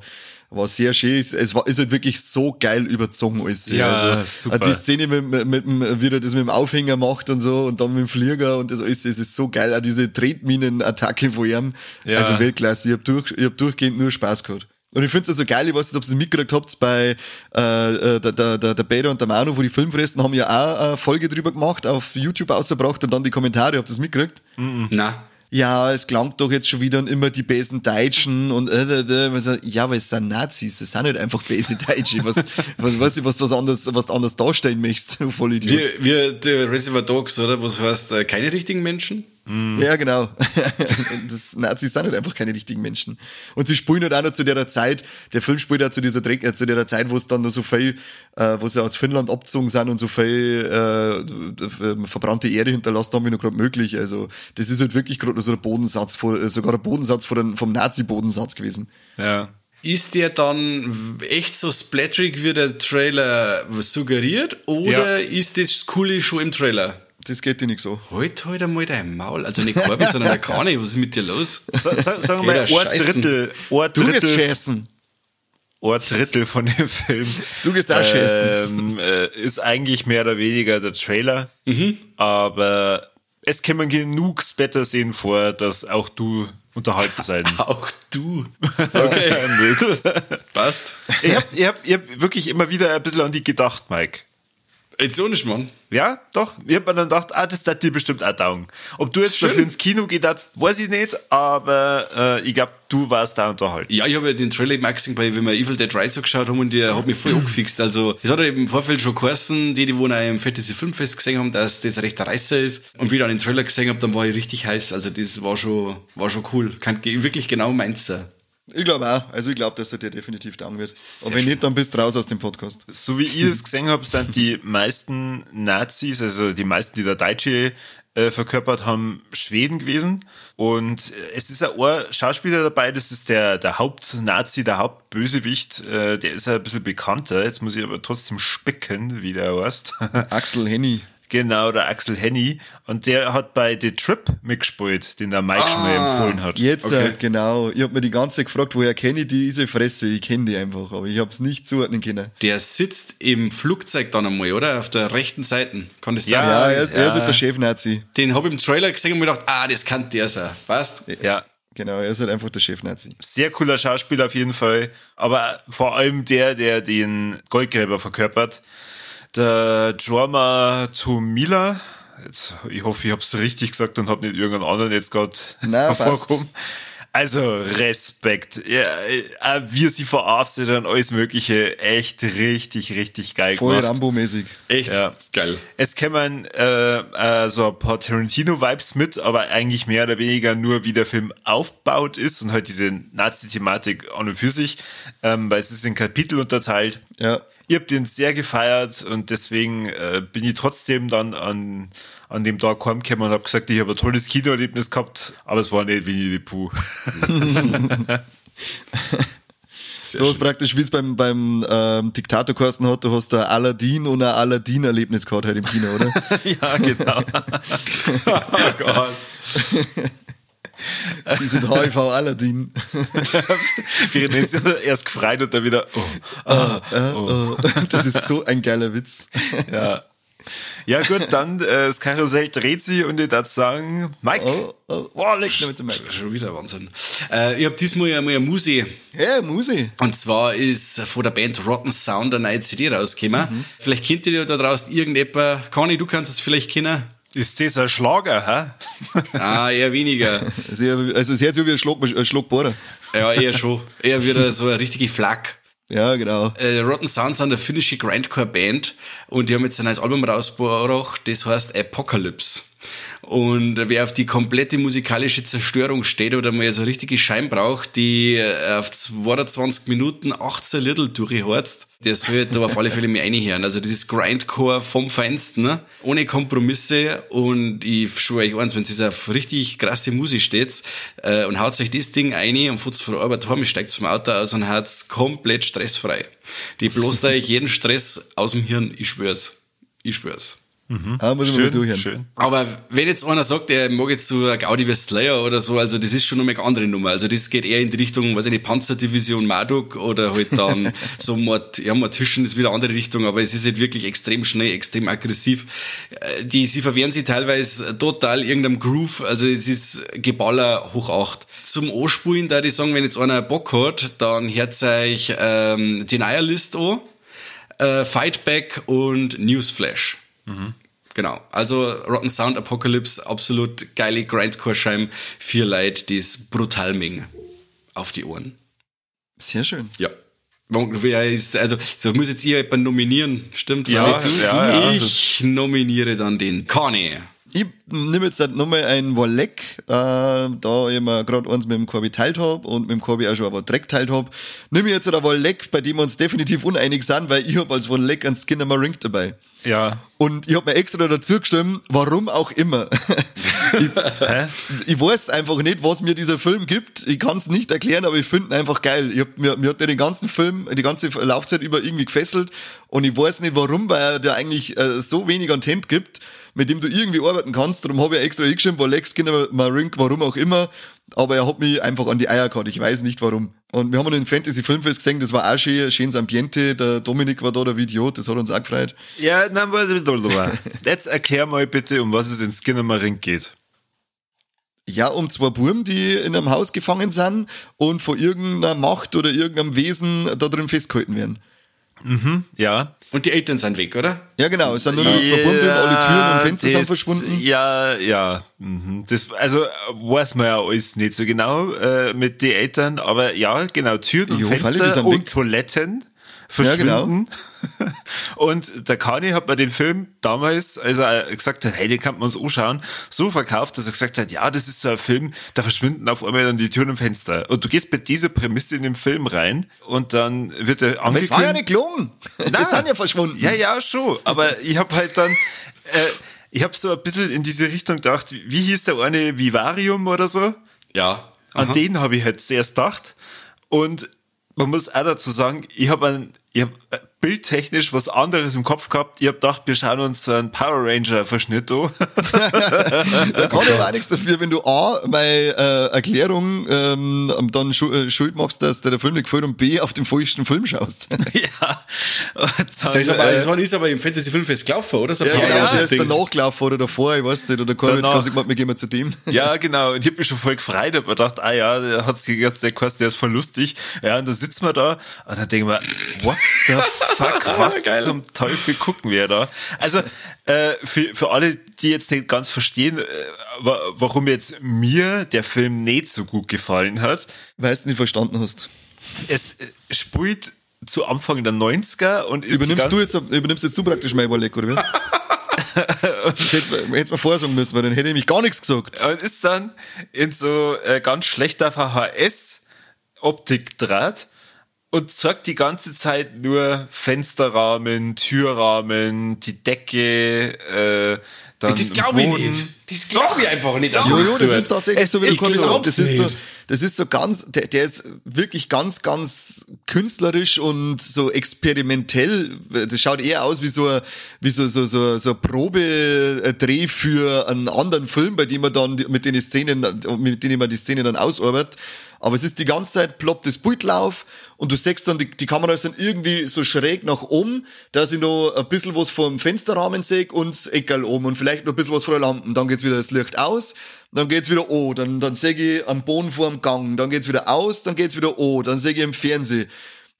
war sehr schön. Es war, ist halt wirklich so geil überzogen alles. Ja, also, super. Die Szene mit, mit, mit, wie er das mit dem Aufhänger macht und so und dann mit dem Flieger und das alles, das ist so geil. Auch diese Tretminen-Attacke von ihm. Ja. Also Weltklasse. Ich habe durch, ich hab durchgehend nur Spaß gehabt. Und ich finde es also geil, ich weiß nicht, ob ihr es mitgekriegt habt, bei äh, äh der, der, der, Peter und der Manu, wo die Filmfressen haben ja auch eine Folge drüber gemacht, auf YouTube ausgebracht und dann die Kommentare, habt ihr es mitgekriegt? Mhm. Na ja, es klangt doch jetzt schon wieder und immer die besen Deutschen und äh, äh, äh. ja, aber es sind Nazis, das sind nicht einfach bese Deutsche. Was, was weiß ich, was du was anderes, was du anders darstellen möchtest, du Vollidiot. Wie, wie der Reservoir Dogs, oder? Was heißt, äh, keine richtigen Menschen? Mm. Ja, genau. das, Nazis sind halt einfach keine richtigen Menschen. Und sie spielen halt auch noch zu der Zeit, der Film spielt auch zu dieser Dreck, äh, zu der Zeit, wo es dann noch so viel, äh, wo sie aus Finnland abgezogen sind und so viel äh, verbrannte Erde hinterlassen haben, wie noch gerade möglich. Also das ist halt wirklich gerade so ein Bodensatz, vor, äh, sogar der Bodensatz vor vom Nazi-Bodensatz gewesen. Ja. Ist der dann echt so splatterig, wie der Trailer suggeriert? Oder ja. ist das Coole schon im Trailer? Das geht dir nicht so. Halt halt einmal dein Maul. Also nicht Korbi, sondern der Kani. Was ist mit dir los? Sa sa sagen wir mal, ein Drittel. Ein Drittel. Du gehst scheißen. Ein Drittel von dem Film. Du gehst auch. Ähm, äh, ist eigentlich mehr oder weniger der Trailer. Mhm. Aber es kann man genug Better sehen vor, dass auch du unterhalten sein. Auch du. Okay. Passt. Ich hab, ich, hab, ich hab wirklich immer wieder ein bisschen an die gedacht, Mike. Jetzt auch nicht, Mann. Ja, doch. Ich hab mir dann gedacht, ah, das hat dir bestimmt auch taugen. Ob du jetzt dafür ins Kino geht, weiß ich nicht, aber äh, ich glaube, du warst da unterhalten. Ja, ich habe ja den Trailer im gesehen, weil wir Evil Dead Rise so geschaut haben und der hat mich voll angefixt. Also, das hat ja im Vorfeld schon geheißen, die, die wo im Fantasy Filmfest gesehen haben, dass das ein rechter Reißer ist. Und wie ich dann den Trailer gesehen habe, dann war ich richtig heiß. Also, das war schon, war schon cool. Kann wirklich genau meins sein. Ich glaube auch. Also ich glaube, dass er dir definitiv down wird. Sehr Aber wenn nicht, dann bist du raus aus dem Podcast. So wie ich es gesehen habe, sind die meisten Nazis, also die meisten, die der Deutsche äh, verkörpert haben, Schweden gewesen. Und es ist ein Schauspieler dabei, das ist der, der Hauptnazi, der Hauptbösewicht. Äh, der ist ein bisschen bekannter. Jetzt muss ich aber trotzdem spicken, wie der heißt. Axel Henny. Genau, der Axel Henny. Und der hat bei The Trip mitgespielt, den der Mike ah, schon mal ah, empfohlen hat. Jetzt, okay. äh, genau. Ich habe mir die ganze Zeit gefragt, woher kenne ich diese Fresse? Ich kenne die einfach, aber ich habe es nicht zuordnen können. Der sitzt im Flugzeug dann einmal, oder? Auf der rechten Seite. Kann das ja, sein? Ja, er ist, ja. er ist halt der Chef-Nazi. Den habe ich im Trailer gesehen und mir gedacht, ah, das kann der sein. Weißt? Ja. Genau, er ist halt einfach der Chef-Nazi. Sehr cooler Schauspieler auf jeden Fall. Aber vor allem der, der den Goldgräber verkörpert der Drama zu Mila. Jetzt, ich hoffe, ich habe es richtig gesagt und habe nicht irgendeinen anderen jetzt gerade hervorgekommen. Also Respekt. Ja, äh, wie er sie verarztet und alles Mögliche. Echt richtig, richtig geil Voll gemacht. Rambo-mäßig. Echt ja. geil. Es kämen äh, äh, so ein paar Tarantino-Vibes mit, aber eigentlich mehr oder weniger nur, wie der Film aufgebaut ist und halt diese Nazi-Thematik an und für sich, ähm, weil es ist in Kapitel unterteilt. Ja. Ihr habt den sehr gefeiert und deswegen äh, bin ich trotzdem dann an, an dem Tag heimgekommen und habe gesagt, ich habe ein tolles Kinoerlebnis gehabt, aber es war nicht Winnie the Pooh. Sehr Du hast schön. praktisch, wie es beim, beim ähm, Diktator Carsten hat, du hast da Aladdin und ein Aladdin-Erlebnis gehabt heute im Kino, oder? ja, genau. oh Gott. Sie sind HIV Aladdin. Wir haben uns erst gefreut und dann wieder, oh, Äh, oh. Das ist so ein geiler Witz. ja. Ja gut, dann äh, das Karussell dreht sich und ich darf sagen, Mike, Oh, oh, oh leg damit zum Mike. Schon wieder Wahnsinn. Äh, ich habe diesmal ja mal eine Muse. Hey, Musi. Und zwar ist von der Band Rotten Sound eine neue CD rausgekommen. Vielleicht kennt ihr ja da draußen irgendjemand. Conny, du kannst es vielleicht kennen. Ist das ein Schlager, hä? Ah, eher weniger. Also sehr so wie ein Schluck, ein Schluck Bohrer. Ja, eher schon. Eher wieder so eine richtige Flak. Ja, genau. Äh, Rotten Sound sind eine finnische Grindcore-Band und die haben jetzt ein neues Album rausgebracht, das heißt Apocalypse. Und wer auf die komplette musikalische Zerstörung steht oder mal so richtige Schein braucht, die äh, auf 22 Minuten 18 Little durchhorzt, der soll da auf alle Fälle mal reinhören. Also das ist Grindcore vom Feinsten, ne? ohne Kompromisse und ich schwöre euch eins, wenn ihr auf richtig krasse Musik steht äh, und haut euch das Ding ein und von der Arbeit heim, steigt vom Auto aus und hat's komplett stressfrei. Die bloßt euch jeden Stress aus dem Hirn, ich schwör's. Ich schwör's. Ah, muss ich mal Schön, durchhören. schön. Aber wenn jetzt einer sagt, er mag jetzt so ein Gaudi wie Slayer oder so, also das ist schon noch mal eine andere Nummer. Also das geht eher in die Richtung, weiß ich nicht, Panzerdivision Marduk oder halt dann so Mord, ja, Mortischen ist wieder eine andere Richtung, aber es ist halt wirklich extrem schnell, extrem aggressiv. Äh, Die, sie verwehren sich teilweise total irgendeinem Groove, also es ist Geballer hoch acht. Zum Anspulen, da ich sagen, wenn jetzt einer Bock hat, dann hört euch ähm, Denialist an, äh, Fightback und Newsflash. Genau. Also Rotten Sound Apocalypse, absolut geile Grindcore-Scheim. Vier Leute, die es brutal mengen. Auf die Ohren. Sehr schön. Ja. Also, so muss jetzt ihr jemanden nominieren, stimmt? Ja, Weil ja, ja. Ich nominiere dann den Conny. Ich nehme jetzt halt nochmal ein Wolleck, äh, da ich mir gerade eins mit dem Korbi teilt hab und mit dem Korbi auch schon aber Dreck teilt hab. Nehme ich jetzt halt ein Wolleck, bei dem wir uns definitiv uneinig sind, weil ich hab als Wolleck einen Skinner Marink dabei. Ja. Und ich hab mir extra dazu gestimmt, warum auch immer. Hä? ich weiß einfach nicht, was mir dieser Film gibt. Ich kann es nicht erklären, aber ich finde ihn einfach geil. Ich hab, mir, mir hat der den ganzen Film, die ganze Laufzeit über irgendwie gefesselt und ich weiß nicht warum, weil er dir eigentlich äh, so wenig Content gibt, mit dem du irgendwie arbeiten kannst. Darum habe ich extra hingeschrieben, bei Lex Skinner Marink, warum auch immer. Aber er hat mich einfach an die Eier gehabt. Ich weiß nicht warum. Und wir haben im Fantasy Filmfest gesehen, das war auch schön, schönes Ambiente. Der Dominik war da, der Video, das hat uns auch gefreut. Ja, warte. Jetzt erklär mal bitte, um was es in Skinnermaring geht. Ja, um zwei Buben, die in einem Haus gefangen sind und von irgendeiner Macht oder irgendeinem Wesen da drin festgehalten werden. Ja. Und die Eltern sind weg, oder? Ja, genau, es sind nur noch Buben drin, alle Türen und Fenster sind das- verschwunden. Ja, ja. mhm. Das, also weiß man ja alles nicht so genau äh, mit den Eltern, aber ja, genau, Türen und Jo, Falle, die Fenster sind und weg. Toiletten Ja, genau. verschwinden. und der Kani hat mir den Film damals, als er gesagt hat, hey, den kann man uns anschauen, so verkauft, dass er gesagt hat, ja, das ist so ein Film, da verschwinden auf einmal dann die Türen und Fenster. Und du gehst mit dieser Prämisse in den Film rein und dann wird er Aber es war ja angekündigt- nicht gelungen. Die sind ja verschwunden. ja, ja, schon. Aber ich habe halt dann, äh, ich habe so ein bisschen in diese Richtung gedacht, wie hieß der eine Vivarium oder so? Ja. An den habe ich halt zuerst gedacht. Und man muss auch dazu sagen, ich habe ein, ich hab äh, bildtechnisch was anderes im Kopf gehabt. Ich habe gedacht, wir schauen uns so einen Power Ranger Verschnitt an. Da kann ich aber auch nichts dafür, wenn du A, meine äh, Erklärung ähm, dann schu äh, schuld machst, dass dir der Film nicht gefällt und B, auf den falschen Film schaust. ja. Und dann, Da ist aber, äh, das war- ist aber im Fantasy Filmfest gelaufen, oder? So Ja, genau, das ist danach gelaufen oder davor, ich weiß nicht. Oder Corbett kann sich gemeint, wir gehen mal zu dem. Ja, genau. Und ich hab mich schon voll gefreut, hab mir gedacht, ah ja, der hat sich jetzt der Kurs, der ist voll lustig. Ja, und dann sitzen wir da und dann denken wir, what the fuck, was zum Teufel gucken wir da? Also, äh, für, für alle, die jetzt nicht ganz verstehen, äh, wa- warum jetzt mir der Film nicht so gut gefallen hat, Weil du nicht verstanden hast. es äh, spielt zu Anfang der 90er und ist Übernimmst du jetzt, übernimmst jetzt du praktisch mein Überleg, oder wie? Hättest du hättest mir vorher sagen müssen, weil dann hätte ich nämlich gar nichts gesagt. und ist dann in so äh, ganz schlechter VHS-Optik draht. Und zeigt die ganze Zeit nur Fensterrahmen, Türrahmen, die Decke, äh, dann Das glaube ich nicht. Das glaube ich einfach nicht. dass Jo, das jo, das ist tatsächlich so, wie ich hast. Das ist so, nicht. das ist so ganz, der, der ist wirklich ganz, ganz künstlerisch und so experimentell. Das schaut eher aus wie so, ein- wie so, so, so, so ein Probedreh für einen anderen Film, bei dem man dann mit den Szenen, mit denen man die Szene dann ausarbeitet. Aber es ist die ganze Zeit ploppt das Bild lauf und du siehst dann, die, die Kameras sind irgendwie so schräg nach oben, dass ich noch ein bisschen was vom Fensterrahmen sehe und das Eckerl oben und vielleicht noch ein bisschen was von der Lampe. Dann geht's wieder das Licht aus, dann geht's wieder oh, dann, dann sehe ich am Boden vor dem Gang, dann geht's wieder aus, dann geht's wieder oh, dann sehe ich im Fernsehen.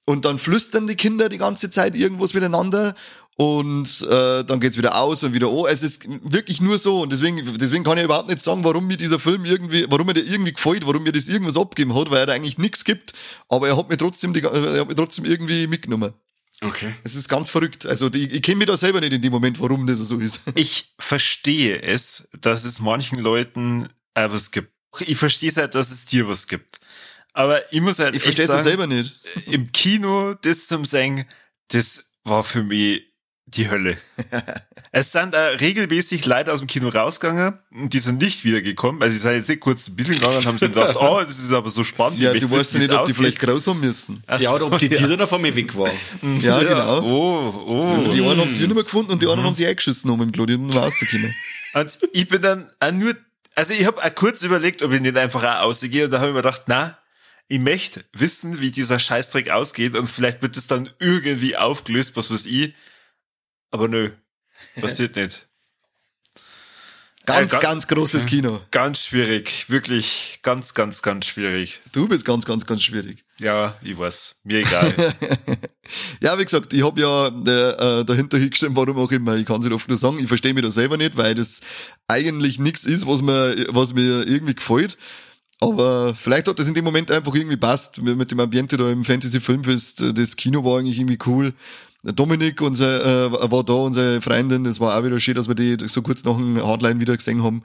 Und dann flüstern die Kinder die ganze Zeit irgendwas miteinander und äh, dann geht's wieder aus und wieder oh. Es ist wirklich nur so und deswegen, deswegen kann ich überhaupt nicht sagen, warum mir dieser Film irgendwie, warum mir der irgendwie gefällt, warum mir das irgendwas abgeben hat, weil er da eigentlich nichts gibt, aber er hat mir trotzdem, die, er hat mich trotzdem irgendwie mitgenommen. Okay. Es ist ganz verrückt. Also die, ich kenne mich da selber nicht in dem Moment, warum das so ist. Ich verstehe es, dass es manchen Leuten äh, was gibt. Ich verstehe es halt, dass es dir was gibt. Aber ich muss halt Ich verstehe es selber nicht. im Kino das zum Sagen, das war für mich die Hölle. es sind da regelmäßig Leute aus dem Kino rausgegangen und die sind nicht wiedergekommen. Also sie sind jetzt nicht kurz ein bisschen gegangen und haben sich gedacht, oh, das ist aber so spannend. Ja, ich du weißt ja nicht, ob die ausgeht. vielleicht groß haben müssen. Ach Ja, oder ob die Tiere dann von mir weg waren. Ja, genau. Oh, oh. Die einen haben die nicht mehr gefunden und die Mhm. anderen haben sich eingeschissen um im Klo, die haben nur rausgekommen. Und ich bin dann auch nur, also ich habe kurz überlegt, ob ich nicht einfach auch ausgehe und da habe ich mir gedacht, na, ich möchte wissen, wie dieser Scheißdreck ausgeht und vielleicht wird es dann irgendwie aufgelöst, was weiß ich. Aber nö, passiert nicht. Ganz, Äh, ga- ganz großes Kino. Ganz schwierig, wirklich ganz, ganz, ganz schwierig. Du bist ganz, ganz, ganz schwierig. Ja, ich weiß, mir egal. Ja, wie gesagt, ich habe ja äh, äh, dahinter hingestimmt, warum auch immer. Ich kann es nicht oft nur sagen, ich verstehe mich da selber nicht, weil das eigentlich nichts ist, was mir, was mir irgendwie gefällt. Aber vielleicht hat das in dem Moment einfach irgendwie passt. Mit dem Ambiente da im Fantasy Filmfest, äh, das Kino war eigentlich irgendwie cool. Dominik unser, äh, war da, unsere Freundin, das war auch wieder schön, dass wir die so kurz nach dem Hardline wieder gesehen haben.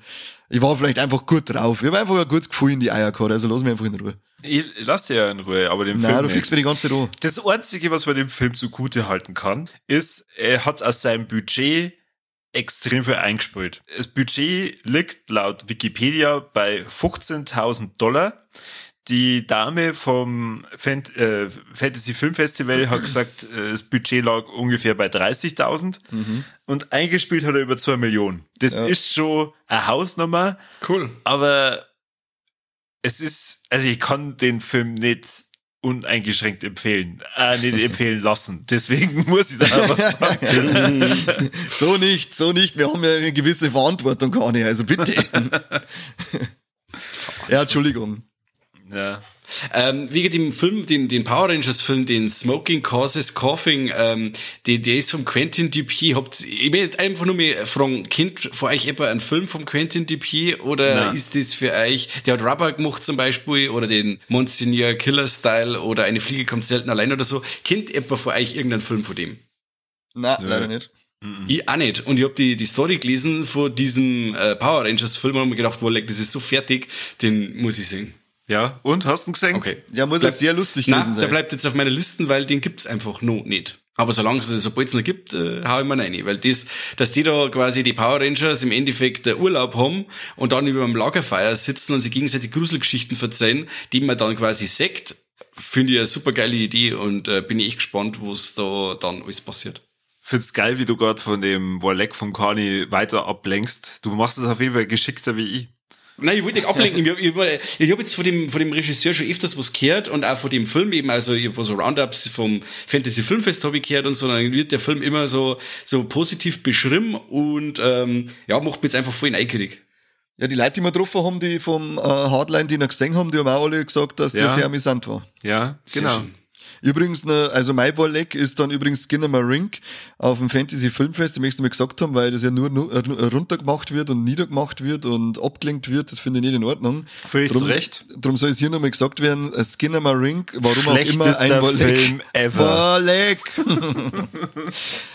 Ich war vielleicht einfach gut drauf. Ich habe einfach ein gutes Gefühl in die Eier gehabt, also lass mich einfach in Ruhe. ich lass dir ja in Ruhe, aber den Nein, Film du nicht. fliegst mir die ganze an. Das Einzige, was man dem Film zugute halten kann, ist, er hat aus seinem Budget extrem viel eingespielt. Das Budget liegt laut Wikipedia bei 15.000 Dollar. Die Dame vom Fan äh, Fantasy Film Festival hat gesagt, äh, das Budget lag ungefähr bei 30.000 und eingespielt hat er über 2 Millionen. Das Ja. ist schon eine Hausnummer, Cool. aber es ist, also ich kann den Film nicht uneingeschränkt empfehlen, äh, nicht empfehlen lassen. Deswegen muss ich da was sagen. So nicht, so nicht. Wir haben ja eine gewisse Verantwortung, Kani, also bitte. ja, Entschuldigung. Ja. Ähm, wegen dem Film, den, den Power Rangers Film, den Smoking Causes Coughing, ähm, der, der ist vom Quentin Dupieux. Habt, ich möchte einfach nur mal fragen, kennt von euch etwa einen Film vom Quentin Dupieux oder Nein. ist das für euch, der hat Rubber gemacht zum Beispiel oder den Monsignor Killer Style oder eine Fliege kommt selten allein oder so. Kennt etwa von euch irgendeinen Film von dem? Nein, Nö. leider nicht. Ich auch nicht. Und ich hab die, die Story gelesen von diesem äh, Power Rangers Film und hab mir gedacht, wow, das ist so fertig, den muss ich sehen. Ja, und hast du ihn gesehen? Okay. Ja, muss Bleib- sehr lustig Nein, gewesen der sein. bleibt jetzt auf meiner Liste, weil den gibt's einfach noch nicht. Aber solange es, sobald es noch gibt, äh, hau ich mir rein. Weil das, dass die da quasi die Power Rangers im Endeffekt äh, Urlaub haben und dann über dem Lagerfeuer sitzen und sich gegenseitig Gruselgeschichten verzeihen, die man dann quasi sagt, finde ich eine super geile Idee und äh, bin ich echt gespannt, was da dann alles passiert. Find's geil, wie du gerade von dem Warleck von Kani weiter ablenkst. Du machst es auf jeden Fall geschickter wie ich. Nein, ich wollte nicht ablenken. Ich, habe jetzt von dem, von dem Regisseur schon öfters was gehört und auch von dem Film eben, also ich hab so Roundups vom Fantasy Filmfest habe ich gehört und so, dann wird der Film immer so, so positiv beschrieben und ähm, ja, macht mich jetzt einfach voll neugierig. Ja, die Leute, die wir getroffen haben, die vom äh, Hardline, die noch gesehen haben, die haben auch alle gesagt, dass Ja. der sehr amüsant war. Ja, Sehr genau. schön. Übrigens, ne, also mein Warleck ist dann übrigens Skinner Rink auf dem Fantasy Filmfest, ich möchte mal gesagt haben, weil das ja nur, nur äh, runtergemacht wird und niedergemacht wird und abgelenkt wird, das finde ich nicht in Ordnung. Völlig zu Recht. Darum soll es hier nochmal gesagt werden, äh, Skinner Rink, warum auch immer ein Warleck. Film ever. Warleck!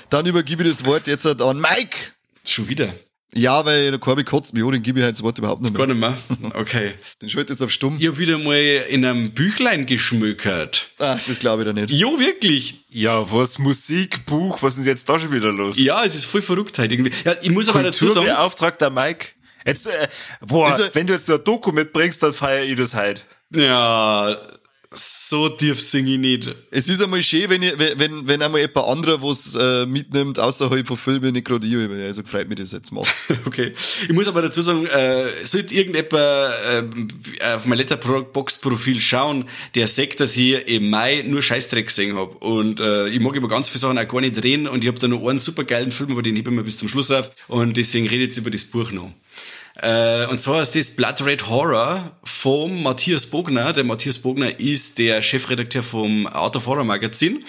dann übergebe ich das Wort jetzt halt an Mike. Schon wieder. Ja, weil der Korbi kotzt mich an, den gebe ich halt das Wort überhaupt nicht Gar mehr. nicht mehr. Okay. Den schalte jetzt auf stumm. Ich hab wieder mal in einem Büchlein geschmökert. Ach, das glaube ich da nicht. Jo, wirklich. Ja, was Musik, Buch, was ist jetzt da schon wieder los? Ja, es ist voll verrückt halt irgendwie. Ja, ich muss aber dazu sagen, Kulturbeauftragter Mike. Jetzt, äh, boah, er- wenn du jetzt eine Doku mitbringst, dann feier ich das halt. ja, so tief sing ich nicht. Es ist einmal schön, wenn, ich, wenn, wenn, einmal jemand anderer was äh, mitnimmt, außerhalb von Filmen, nicht gerade ich, also freut mich das jetzt mal. Okay. Ich muss aber dazu sagen, äh, sollte irgendjemand äh, auf mein Letterboxd-Profil schauen, der sagt, dass ich im Mai nur Scheißdreck gesehen hab Und äh, ich mag über ganz viele Sachen auch gar nicht reden und ich hab da noch einen supergeilen Film, aber den hebe ich mir bis zum Schluss auf. Und deswegen rede ich jetzt über das Buch noch. Äh, und zwar ist das Blood Red Horror vom Matthias Bogner. Der Matthias Bogner ist der Chefredakteur vom Art of Horror Magazin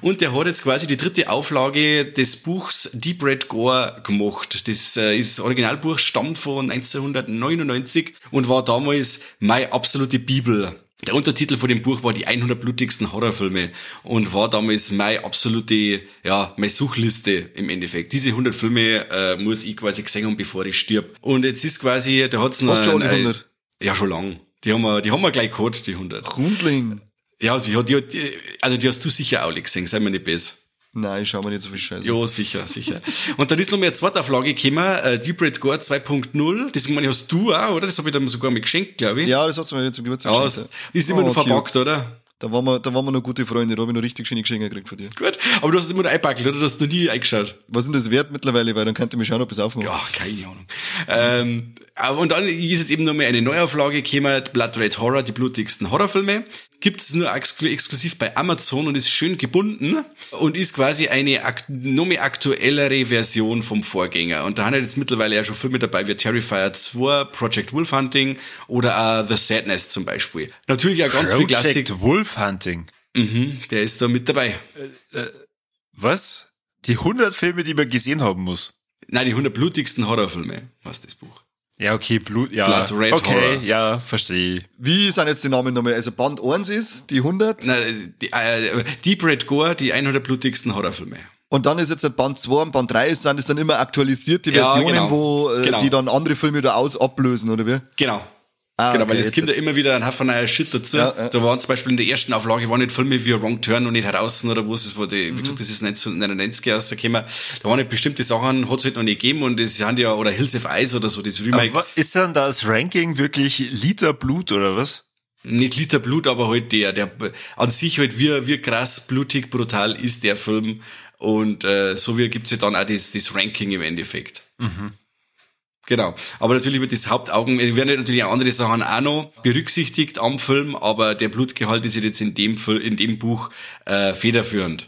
und der hat jetzt quasi die dritte Auflage des Buchs Deep Red Gore gemacht. Das äh, ist das Originalbuch, stammt von 1999 und war damals meine absolute Bibel. Der Untertitel von dem Buch war die 100 blutigsten Horrorfilme und war damals meine absolute, ja, meine Suchliste im Endeffekt. Diese 100 Filme äh, muss ich quasi gesehen haben, bevor ich stirb. Und jetzt ist quasi, da hat's noch... Hast du schon alle ein- 100? Ja, schon lang. Die haben wir, die haben wir gleich gehabt, die 100. Rundling. Ja, die, die, die, also die hast du sicher auch alle gesehen, sei mir nicht besser. Nein, ich schau mir nicht so viel Scheiße. Ja, sicher, sicher. Und dann ist noch mehr eine Zweitauflage gekommen, äh, Deep Red Gore 2.0. Das meine ich, hast du auch, oder? Das habe ich dann sogar mal geschenkt, glaube ich. Ja, das hat's mir jetzt zum Geburtstag Ja, geschenkt. ist immer Oh, noch cute. verpackt, oder? Da waren wir, da waren wir noch gute Freunde, da habe ich noch richtig schöne Geschenke gekriegt von dir. Gut. Aber du hast es immer noch einpackelt, oder? Du hast noch nie eingeschaut. Was ist denn das wert mittlerweile? Weil dann könnte ich mir schauen, ob es aufmache. Ja, keine Ahnung. Ähm, und dann ist jetzt eben noch mal eine Neuauflage gekommen, Blood Red Horror, die blutigsten Horrorfilme. Gibt es nur exklu exklusiv bei Amazon und ist schön gebunden und ist quasi eine akt noch mehr aktuellere Version vom Vorgänger. Und da haben jetzt mittlerweile ja schon Filme dabei wie Terrifier 2, Project Wolf Hunting oder auch The Sadness zum Beispiel. Natürlich auch ganz viel Klassik. Project Wolf Hunting. Mhm, der ist da mit dabei. Was? Die 100 Filme, die man gesehen haben muss. Nein, die 100 blutigsten Horrorfilme, was das Buch. Ja, okay, Blut, ja. Blood Red okay, Horror. ja, verstehe. Wie sind jetzt die Namen nochmal? Also Band 1 ist die 100 Na, die, äh, Deep Red Gore, die 100 blutigsten Horrorfilme. und dann ist jetzt ein Band 2 und Band 3 sind es dann immer aktualisierte Ja, Versionen, genau. wo äh, Genau. die dann andere Filme wieder aus ablösen, oder wie? Genau. Ah, genau, okay, weil kommt ja immer wieder ein Haufen neuer Shit dazu. Ja, ja. Da waren zum Beispiel in der ersten Auflage waren nicht Filme wie Wrong Turn noch nicht heraus oder was es war, die, Mhm. wie gesagt, das ist 1999 rausgekommen. Da waren nicht bestimmte Sachen, hat es halt noch nicht gegeben und das sind ja, oder Hills of Ice oder so, das Remake. Aber ist dann das Ranking wirklich Liter Blut oder was? nicht Liter Blut, aber halt der, der an sich halt wie, wie krass, blutig, brutal ist der Film. Und äh, so wie gibt's ja dann auch das, das Ranking im Endeffekt. Genau. Aber natürlich wird das Hauptaugen, es werden natürlich andere Sachen auch noch berücksichtigt am Film, aber der Blutgehalt ist jetzt in dem, Fil- in dem Buch äh, federführend.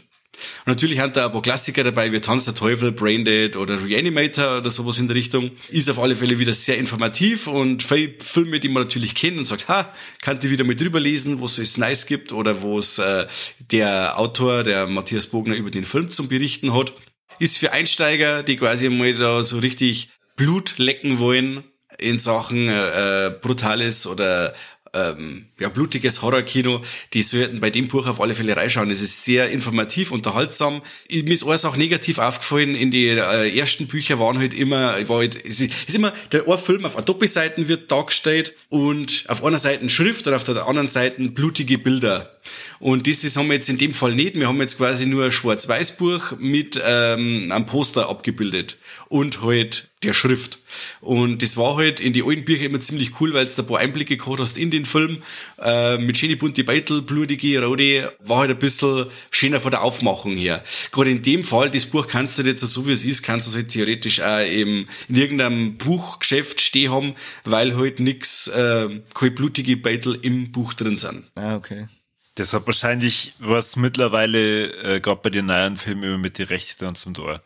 Und natürlich haben da ein paar Klassiker dabei, wie Tanz der Teufel, Braindead oder Reanimator oder sowas in der Richtung. Ist auf alle Fälle wieder sehr informativ und viele Filme, die man natürlich kennt und sagt, ha, kann die wieder mal drüber lesen, wo es nice gibt oder wo es äh, der Autor, der Matthias Bogner, über den Film zum Berichten hat. Ist für Einsteiger, die quasi mal da so richtig Blut lecken wollen in Sachen äh, äh, brutales oder ähm, ja, blutiges Horrorkino, die sollten bei dem Buch auf alle Fälle reinschauen. Es ist sehr informativ, unterhaltsam. Mir ist alles auch negativ aufgefallen. In die äh, ersten Bücher waren halt immer, war halt, ist ist immer, der ein Film auf einer Doppelseiten wird dargestellt und auf einer Seite Schrift und auf der anderen Seite blutige Bilder. Und das ist, haben wir jetzt in dem Fall nicht. Wir haben jetzt quasi nur ein Schwarz-Weiß-Buch mit ähm, einem Poster abgebildet und halt der Schrift. Und das war halt in die alten Bücher immer ziemlich cool, weil du da ein paar Einblicke gehabt hast in den Film. Äh, mit schöne bunte Beitel, blutige, rote, war halt ein bisschen schöner von der Aufmachung her. Gerade in dem Fall, das Buch kannst du jetzt so wie es ist, kannst du es halt theoretisch auch eben in irgendeinem Buchgeschäft stehen haben, weil halt nix, äh, keine blutige Beitel im Buch drin sind. Ah, okay. Das hat wahrscheinlich was mittlerweile, äh, gerade bei den neuen Filmen, immer mit den Rechten dann zum Tor.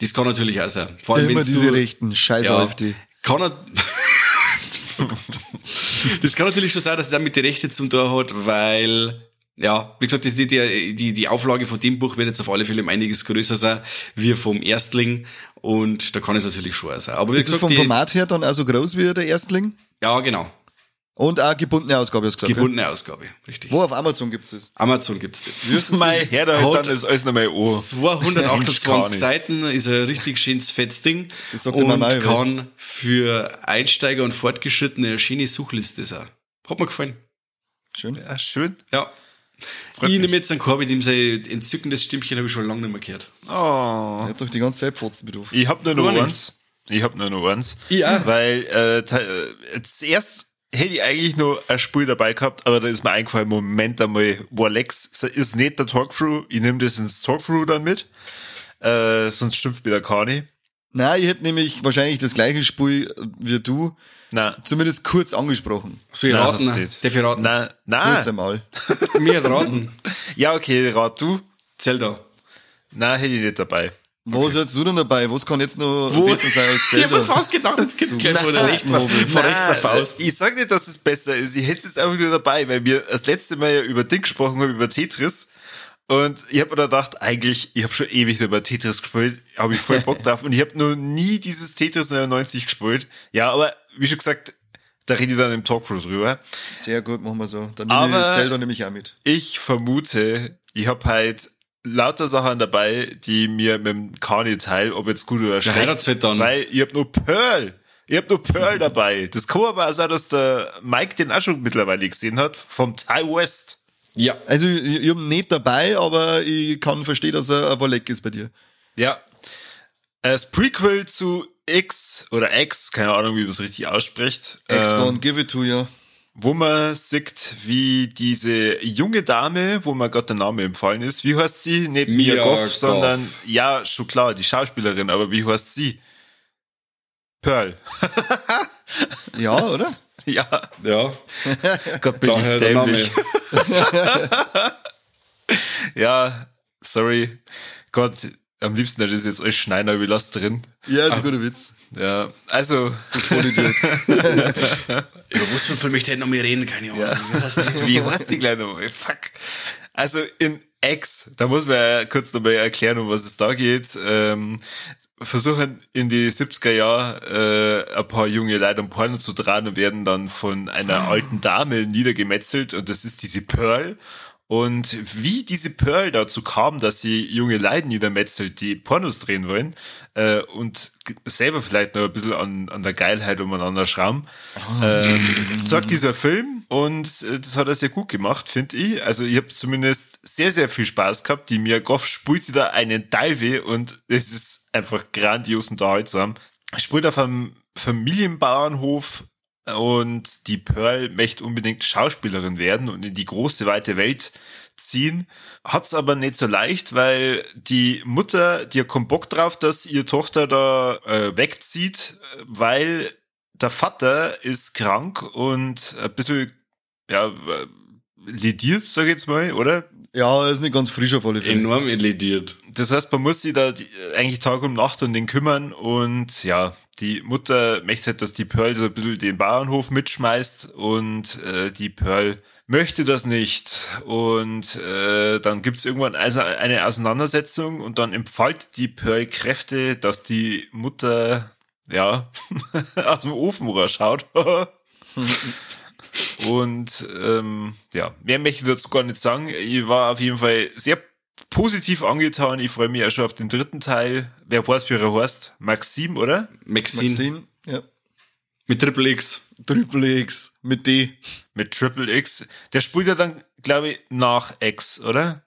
Das kann natürlich auch sein. Vor allem, Immer diese du, Rechten, scheiß ja, AfD. kann er, das kann natürlich schon sein, dass es auch mit den Rechten zum Tor hat, weil, ja, wie gesagt, die, die, die, die Auflage von dem Buch wird jetzt auf alle Fälle um einiges größer sein, wie vom Erstling. Und da kann es natürlich schon sein. Aber wie Ist es gesagt, vom die, Format her dann auch so groß wie der Erstling? ja, genau. Und auch gebundene Ausgabe, hast du gesagt. Gebundene Ausgabe, richtig. Wo auf Amazon gibt's das? Amazon gibt's das. Wie hast du Mein Herr, da dann ist alles nochmal an. 228 Seiten ist ein richtig schönes fettes Ding. Das sagt und ja. kann für Einsteiger und Fortgeschrittene eine schöne Suchliste sein. Hat mir gefallen. Schön. Ja, schön. Ja. Freut ich mich. nehme jetzt einen Korb, mit dem sein entzückendes Stimmchen habe ich schon lange nicht mehr gehört. Oh. Er hat doch die ganze Zeit Pfotzenbedarf. Ich hab nur noch eins. Ich hab nur noch eins. Auch. Weil äh, te- äh, zuerst hätte ich eigentlich nur ein Spiel dabei gehabt, aber da ist mir eingefallen, Moment einmal, Warlex ist nicht der Talkthrough, ich nehme das ins Talkthrough dann mit, äh, sonst schimpft mir der Kani. Nein, ich hätte nämlich wahrscheinlich das gleiche Spiel wie du, Na, zumindest kurz angesprochen. Soll ich Nein, raten? Darf ich raten? na, Kurz na, einmal. Mir hat raten. ja okay, rat du. Zelda. Na, hätte ich nicht dabei. Was hättest du denn dabei? Was kann jetzt noch besser sein als Ich hab Zelda? es fast gedacht, es gibt gleich von der rechts, von rechts Faust. Ich sag nicht, dass es besser ist. Ich hätte es einfach nur dabei, weil wir das letzte Mal ja über Ding gesprochen haben, über Tetris. Und ich habe mir da gedacht, eigentlich, ich habe schon ewig über Tetris gespielt, habe ich voll Bock drauf. Und ich habe noch nie dieses Tetris 99 gespielt. Ja, aber wie schon gesagt, da rede ich dann im Talkthrough drüber. Sehr gut, machen wir so. Dann nehme ich Aber- Zelda nämlich auch mit. Ich vermute, ich habe halt lauter Sachen dabei, die mir mit dem Kani teil, ob jetzt gut oder schlecht. heiratet's halt dann. Weil ich hab nur Pearl. Ich hab nur Pearl dabei. Das kann aber auch sein, dass der Mike den auch schon mittlerweile gesehen hat, vom Ty West. Ja. Also, ich, ich ihn nicht dabei, aber ich kann verstehen, dass er ein Wolleck ist bei dir. Ja. Als Prequel zu X oder X, keine Ahnung, wie man es richtig ausspricht. Ex ähm, Gone, give it to you. Wo man sieht, wie diese junge Dame, wo mir gerade der Name empfallen ist, wie heißt sie? Nicht Mia, Mia Goff, Goff. sondern, ja, schon klar, die Schauspielerin, aber wie heißt sie? Pearl. Ja, oder? ja, Ja. Gott bin Daher ich dämlich. ja, sorry. Gott, am liebsten hätte ich das jetzt aber ich lasse drin. Ja, ist ein guter Witz. Ja, also. Über was für einen Film ich denn noch mehr reden? Keine Ahnung. Wie heißt die? Wie heißt die kleine Nummer? Fuck. Also in X, da muss man ja kurz nochmal erklären, um was es da geht. Ähm, versuchen in die 70er Jahre äh, ein paar junge Leute am Porno zu drehen und werden dann von einer alten Dame niedergemetzelt und das ist diese Pearl. Und wie diese Pearl dazu kam, dass sie junge Leute niedermetzelt, die Pornos drehen wollen äh, und selber vielleicht noch ein bisschen an, an der Geilheit umeinander schrauben, ähm, sagt dieser Film und äh, das hat er sehr gut gemacht, finde ich. Also ich habe zumindest sehr, sehr viel Spaß gehabt. Die Mia Goff spielt sie da einen Dive und es ist einfach grandios unterhaltsam. Spielt auf einem Familienbauernhof und die Pearl möchte unbedingt Schauspielerin werden und in die große, weite Welt ziehen. Hat's aber nicht so leicht, weil die Mutter, die keinen Bock drauf, dass ihre Tochter da äh, wegzieht, weil der Vater ist krank und ein bisschen, ja, äh, lediert, sag ich jetzt mal, oder? Ja, ist nicht ganz frisch auf alle Fälle. Enorm elidiert. Das heißt, man muss sich da die, eigentlich Tag und Nacht um den kümmern und ja, die Mutter möchte halt, dass die Pearl so ein bisschen den Bauernhof mitschmeißt und äh, die Pearl möchte das nicht. Und äh, dann gibt's irgendwann also eine Auseinandersetzung und dann empfiehlt die Pearl Kräfte, dass die Mutter ja aus dem Ofen schaut. Und ähm, ja, mehr möchte ich dazu gar nicht sagen. Ich war auf jeden Fall sehr positiv angetan. Ich freue mich auch schon auf den dritten Teil. Wer weiß, wie er heißt? Maxim, oder? Maxine. Maxine, ja. Mit Triple X. Triple X mit D. Mit Triple X. Der spielt ja dann, glaube ich, nach X, oder?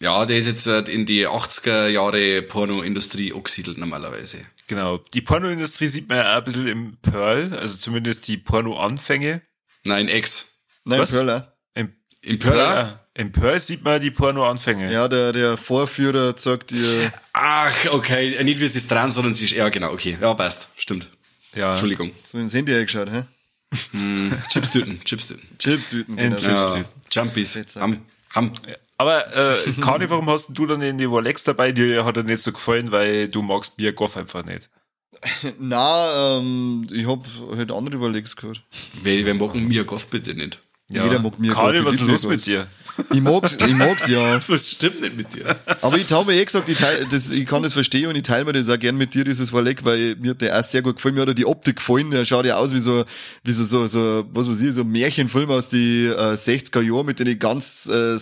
Ja, der ist jetzt äh, in die 80er Jahre Pornoindustrie angesiedelt normalerweise. Genau. Die Pornoindustrie sieht man ja auch ein bisschen im Pearl, also zumindest die Porno-Anfänge. Nein, X. Nein, Was? Perla. Im Im Pearl? Im Pearl sieht man die Porno-Anfänge. Ja, der, der Vorführer sagt ihr, Ach, okay. Nicht wie sie ist dran, sondern sie ist, ja genau, okay. Ja, passt. Stimmt. Ja. Entschuldigung. so ins Handy eingeschaut, hä? Chips töten, Chips töten. Chips töten, In genau. Chips. Ja, Jumpies. Ham, Ham. Aber äh, Kani, warum hast du dann in die Warlex dabei? Dir hat er nicht so gefallen, weil du magst Bier Goff einfach nicht. Na, ähm, ich hab halt andere Überlegs gehört. Wer, wer mag Mia Goth bitte nicht? Jeder mag mir Karl, was ist los mit dir? Ich mag's, ich mag's ja. Was stimmt nicht mit dir? Aber ich habe mir eh gesagt, ich, teil, das, ich kann das verstehen und ich teile mir das auch gern mit dir, dieses Verleck, weil mir hat der auch sehr gut gefallen. Mir hat auch die Optik gefallen. Der schaut ja aus wie so, wie so, so, so was weiß ich, so ein Märchenfilm aus die äh, 60er Jahren mit den ganz äh,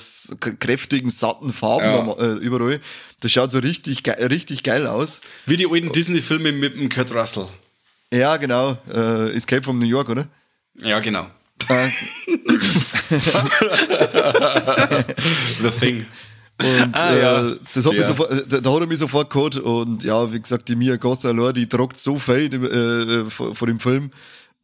kräftigen, satten Farben Ja. am, äh, überall. Das schaut so richtig, ge richtig geil aus. Wie die alten Disney-Filme mit dem Kurt Russell. Ja, genau. Äh, Escape from New York, oder? Ja, genau. Äh, The Thing. Und Ah, äh, ja. das hat mich Ja. sofort, da, da hat er mich sofort gehabt und ja, wie gesagt, die Mia Goth allein, die tragt so viel äh, vor, vor dem Film.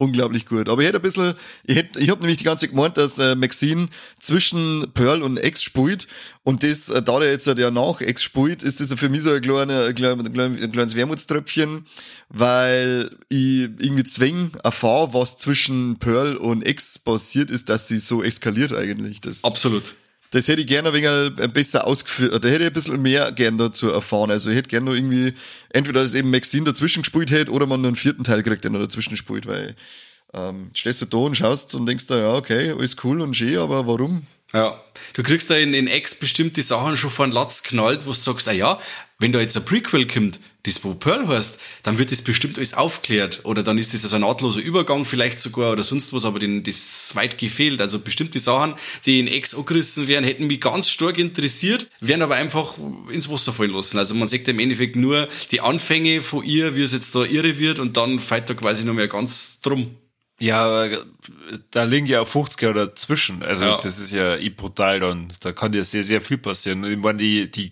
Unglaublich gut. Aber ich hätte ein bisschen, ich hätte, ich habe nämlich die ganze Zeit gemeint, dass äh, Maxine zwischen Pearl und Ex spielt und das, äh, da der jetzt ja nach Ex spielt, ist das für mich so ein, kleiner, ein, kleiner, ein kleines Wermutströpfchen, weil ich irgendwie zwing erfahre, was zwischen Pearl und Ex passiert ist, dass sie so eskaliert eigentlich. Das, Absolut. Das hätte ich gerne ein wenig besser ausgeführt, da hätte ich ein bisschen mehr gern dazu erfahren. Also ich hätte gerne noch irgendwie, entweder dass eben Maxine dazwischen gespielt hätte oder man nur einen vierten Teil kriegt, der noch dazwischen spielt, weil ähm, stehst du da und schaust und denkst da, ja, okay, alles cool und schön, aber warum? Ja. Du kriegst da in, in X bestimmte Sachen schon von Latz knallt, wo du sagst, ah ja, wenn da jetzt ein Prequel kommt, das wo Pearl heißt, dann wird das bestimmt alles aufklärt. Oder dann ist das also ein nahtloser Übergang vielleicht sogar oder sonst was, aber den, das weit gefehlt. Also bestimmte Sachen, die in X angerissen werden, hätten mich ganz stark interessiert, werden aber einfach ins Wasser fallen lassen. Also man sieht im Endeffekt nur die Anfänge von ihr, wie es jetzt da irre wird und dann fällt da quasi noch mehr ganz drum. Ja, da liegen ja auch 50 Jahre dazwischen. Also Ja. das ist ja eh brutal dann. Da kann ja sehr, sehr viel passieren. Und ich meine, die, die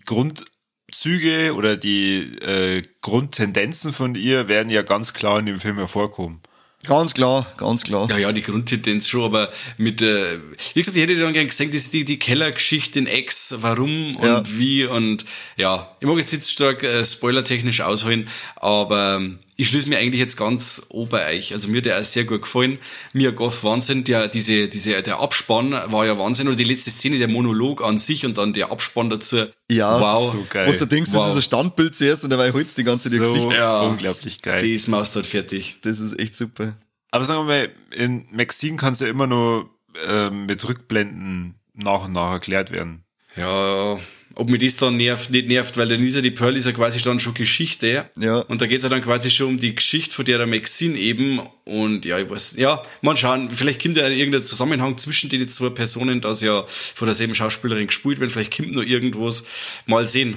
Grundzüge oder die äh, Grundtendenzen von ihr werden ja ganz klar in dem Film hervorkommen. Ganz klar, ganz klar. Ja, ja, die Grundtendenz schon, aber mit, äh, wie gesagt, ich hätte dann gerne gesagt, das ist die, die Kellergeschichte in X, warum und Ja. wie und ja, ich mag jetzt nicht stark äh, spoilertechnisch ausholen, aber ähm, ich schließe mir eigentlich jetzt ganz oben bei euch. Also mir hat der auch sehr gut gefallen. Mir Goth Wahnsinn, der, diese, diese, der Abspann war ja Wahnsinn und die letzte Szene, der Monolog an sich und dann der Abspann dazu. Ja, wow. so geil. Was du denkst, Wow. das ist ein Standbild zuerst und dabei holst du die ganze so Gesicht. Ja. unglaublich geil. Die ist Maustert fertig. Das ist echt super. Aber sagen wir mal, in Maxine kann es ja immer nur ähm, mit Rückblenden nach und nach erklärt werden. Ja, ob mir das dann nervt, nicht nervt, weil dann ist ja die Pearl ist ja quasi dann schon Geschichte. Ja. Und da geht's ja dann quasi schon um die Geschichte von der Maxine eben. Und ja, ich weiß, ja, mal schauen, vielleicht kommt ja irgendein Zusammenhang zwischen den zwei Personen, das ja von derselben Schauspielerin gespielt wird. Vielleicht kommt noch irgendwas. Mal sehen.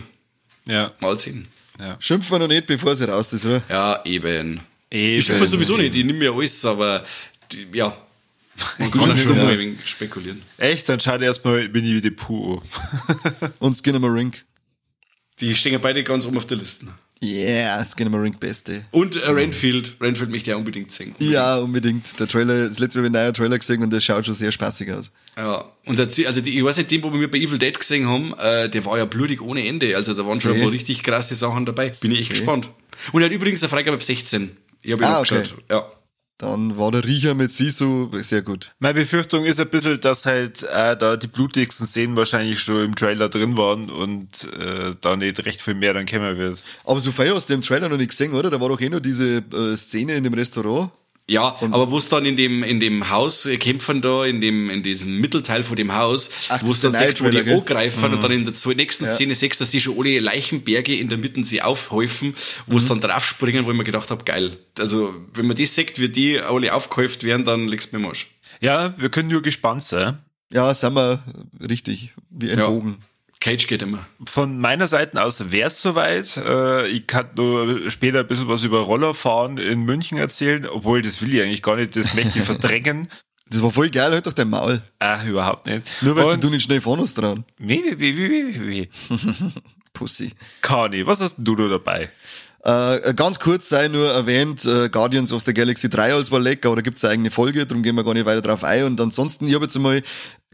Ja. Mal sehen. Schimpfen wir noch nicht, bevor sie raus ist, oder? Ja, eben. Eben. Ich schimpfe sowieso nicht, ich nehme mir alles, aber die, ja. Man kann ja schon mal ein spekulieren. Echt? Dann schau dir erstmal Winnie the Pooh an. Und Skinnamarink. Die stehen ja beide ganz oben auf der Liste. Yeah, Skinnamarink beste. Und äh, Renfield. Renfield möchte ich auch unbedingt singen. Ja, unbedingt. Der Trailer, das letzte Mal habe ich einen neuen Trailer gesehen und der schaut schon sehr spaßig aus. Ja, und der, also die, ich weiß nicht, den, wo wir bei Evil Dead gesehen haben, äh, der war ja blutig ohne Ende. Also da waren schon See. ein paar richtig krasse Sachen dabei. Bin ich echt gespannt. Und er hat übrigens eine Freigabe ab 16. Ich habe ihn Ah, abgeschaut. Ja. Dann war der Riecher mit Sisu sehr gut. Meine Befürchtung ist ein bisschen, dass halt äh, da die blutigsten Szenen wahrscheinlich schon im Trailer drin waren und äh, da nicht recht viel mehr dann kommen wird. Aber so viel hast du im Trailer noch nicht gesehen, oder? Da war doch eh nur diese äh, Szene in dem Restaurant. Ja, aber wo es dann in dem, in dem Haus äh, kämpfen da, in dem, in diesem Mittelteil von dem Haus, wo es dann siehst, wo die angreifen und dann in der nächsten Szene siehst, dass die schon alle Leichenberge in der Mitte sie aufhäufen, wo es dann draufspringen, wo ich mir gedacht habe, geil. Also, wenn man das sieht, wie die alle aufgehäuft werden, dann legst du mir im Arsch. Ja, wir können nur gespannt sein. Ja, sind wir richtig, wie ein Ja. Bogen. Cage geht immer. Von meiner Seite aus wär's soweit. Äh, ich kann nur später ein bisschen was über Rollerfahren in München erzählen, obwohl das will ich eigentlich gar nicht, das möchte ich verdrängen. Das war voll geil, halt doch dein Maul. Ah, überhaupt nicht. Nur weil du nicht schnell hast dran. Wie, wie, wie, wie, wie, wie. Pussy. Kani, was hast denn du da dabei? Äh, ganz kurz sei nur erwähnt, äh, Guardians of the Galaxy 3 als war lecker, oder gibt's eine eigene Folge, darum gehen wir gar nicht weiter drauf ein. Und ansonsten, ich habe jetzt einmal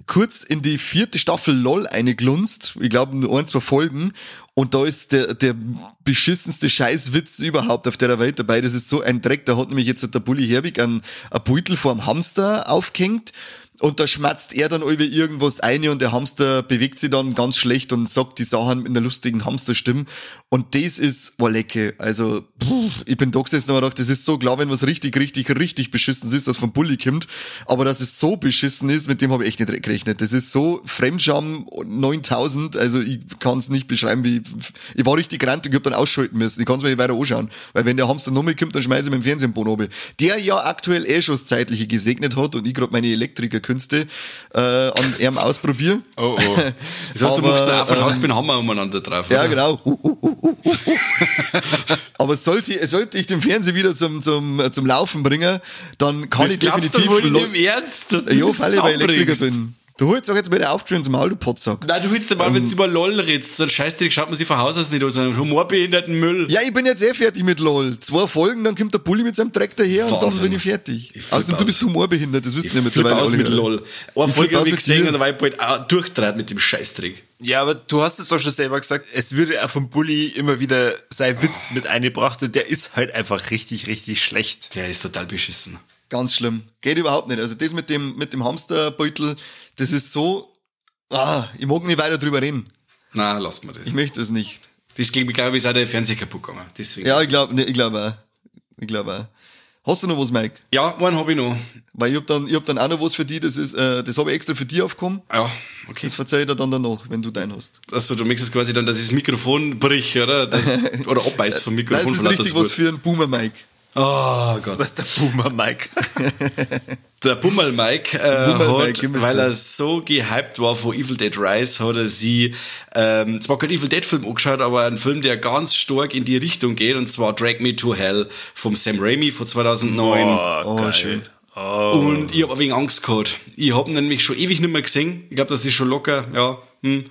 kurz in die vierte Staffel LOL eingeglunzt. Ich glaube nur ein, zwei Folgen. Und da ist der, der beschissenste Scheißwitz überhaupt auf der Welt dabei. Das ist so ein Dreck. Da hat nämlich jetzt der Bully Herbig ein, ein Beutel vor dem Hamster aufgehängt. und da schmatzt er dann über irgendwas ein und der Hamster bewegt sich dann ganz schlecht und sagt die Sachen mit einer lustigen Hamsterstimme. Und das ist Wallecke. Also, puh, ich bin da gesessen und gedacht, das ist so klar, wenn was richtig, richtig, richtig beschissen ist, das vom Bulli kommt. Aber dass es so beschissen ist, mit dem habe ich echt nicht gerechnet. Das ist so Fremdscham 9000. Also, ich kann es nicht beschreiben, wie, ich war richtig gerannt und ich hab dann ausschalten müssen. Ich kann es mir nicht weiter anschauen. Weil wenn der Hamster nochmal kommt, dann schmeiße ich mir den Fernsehboden oben. Der ja aktuell eh schon das Zeitliche gesegnet hat und ich gerade meine Elektrikerkünste äh, an ihm ausprobiere. Oh, oh. Das heißt, du Aber, machst da auch von Haus mit dem Hammer umeinander drauf. Ja, oder? genau. Uh, uh, uh, uh, uh, uh. Aber sollte, sollte ich den Fernseher wieder zum, zum, zum Laufen bringen, dann kann Das ich definitiv. du wohl nicht im Ernst, dass du ja, das weil ich bei Elektriker bin. Du holst doch jetzt mal aufgeschrieben zum Maul, du Potsack. Nein, du willst dir mal, wenn Ähm. du über LOL redest, so ein Scheißdreck schaut man sich von Haus aus nicht an, so einen humorbehinderten Müll. Ja, ich bin jetzt eh fertig mit LOL. Zwei Folgen, dann kommt der Bulli mit seinem Dreck daher und dann Wahnsinn. bin ich fertig. Ich Außerdem, du aus. bist humorbehindert, das wissen flippe mittlerweile aus alle. mit wieder. LOL. Eine Folge habe aus ich gesehen und da war ich bald auch durchdreht mit dem Scheißdreck. Ja, aber du hast es doch schon selber gesagt, es würde auch vom Bully immer wieder sein Witz mit eingebracht und der ist halt einfach richtig, richtig schlecht. Der ist total beschissen. Ganz schlimm. Geht überhaupt nicht. Also das mit dem, mit dem Hamsterbeutel, das ist so, ah, ich mag nicht weiter drüber reden. Na, lass mal das. Ich möchte es nicht. Das glaube ich, glaube ich, ist auch der Fernseher kaputt gegangen. Deswegen. Ja, ich glaube, ne, ich glaube auch. Ich glaube auch. Hast du noch was, Mike? Ja, einen habe ich noch. Weil ich hab dann, ich hab dann auch noch was für die, das ist, äh, das habe ich extra für die aufgekommen. Ja, okay. Das verzeih ich dir dann danach, wenn du deinen hast. Also du merkst es quasi dann, dass ich das Mikrofon brich, oder? Das, oder abbeißt vom Mikrofon das ist richtig was Wut. für einen Boomer, Mike. Oh Gott. Das ist der Boomer Mike. Der Bummel Mike, äh, Bummel Mike, hat, mir weil er so gehypt war von Evil Dead Rise, hat er sie ähm, zwar kein Evil Dead Film angeschaut, aber einen Film, der ganz stark in die Richtung geht, und zwar Drag Me to Hell vom Sam Raimi von 2009. Oh, geil. schön. Und ich habe ein wenig Angst gehabt. Ich habe ihn nämlich schon ewig nicht mehr gesehen. Ich glaube, das ist schon locker, ja, hm,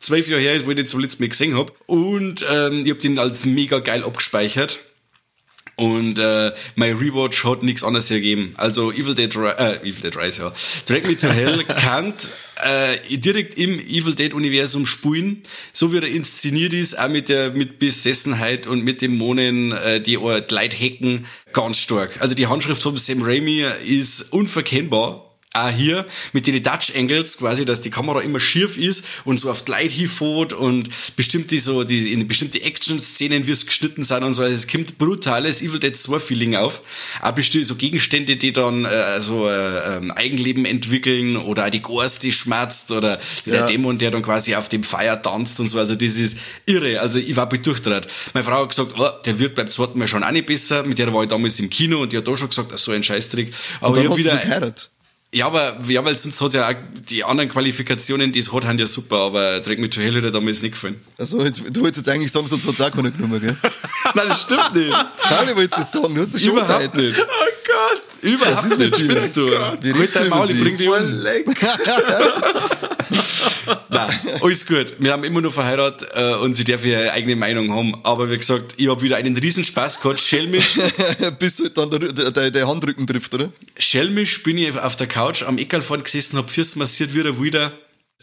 zwölf Jahre her ist, wo ich den zum letzten Mal gesehen habe. Und ähm, ich habe den als mega geil abgespeichert. Und äh, mein Rewatch hat nichts anderes ergeben. Also Evil Dead, äh, Evil Dead Rise, ja. Drag Me to Hell kann äh, direkt im Evil Dead Universum spielen, so wie er inszeniert ist, auch mit der mit Besessenheit und mit Dämonen, äh, die Leute hacken, ganz stark. Also die Handschrift von Sam Raimi ist unverkennbar. Auch hier mit den Dutch Angles quasi, dass die Kamera immer schief ist und so auf die Leute hinfährt und bestimmte so, die, in bestimmte Action-Szenen, wie es geschnitten sind und so. Also es kommt brutales Evil Dead 2 Feeling auf. Auch bestimmte so Gegenstände, die dann äh, so äh, ähm, Eigenleben entwickeln oder auch die Gors, die schmerzt oder der Ja. Dämon, der dann quasi auf dem Feuer tanzt und so. Also das ist irre. Also ich war durchdreht. Meine Frau hat gesagt, oh, der wird beim zweiten Mal schon auch nicht besser. Mit der war ich damals im Kino und die hat da schon gesagt, so ein Scheißtrick. Aber ich hab wieder, geheiratet. Ja, aber, ja, weil sonst hat ja auch die anderen Qualifikationen, die es hat, haben ja super, aber Me to Hell hat damals nicht gefallen. Also, jetzt, du wolltest jetzt eigentlich sagen, sonst hat's auch keiner genommen, gell? Nein, das stimmt nicht. Pauli wolltest das sagen, du hast es schon Überhaupt nicht. Oh Gott. Überhaupt ist nicht. mit? Spinnst du? Mit du deinem über Maul, ich bring dich um. Nein, alles gut. Wir haben immer noch verheiratet äh, und sie darf ihre eigene Meinung haben. Aber wie gesagt, ich habe wieder einen riesen Spaß gehabt. Schelmisch, Bis halt dann der, der, der, der Handrücken trifft, oder? schelmisch bin ich auf der Couch am Eckerl vorne gesessen, hab Füße massiert wieder wieder.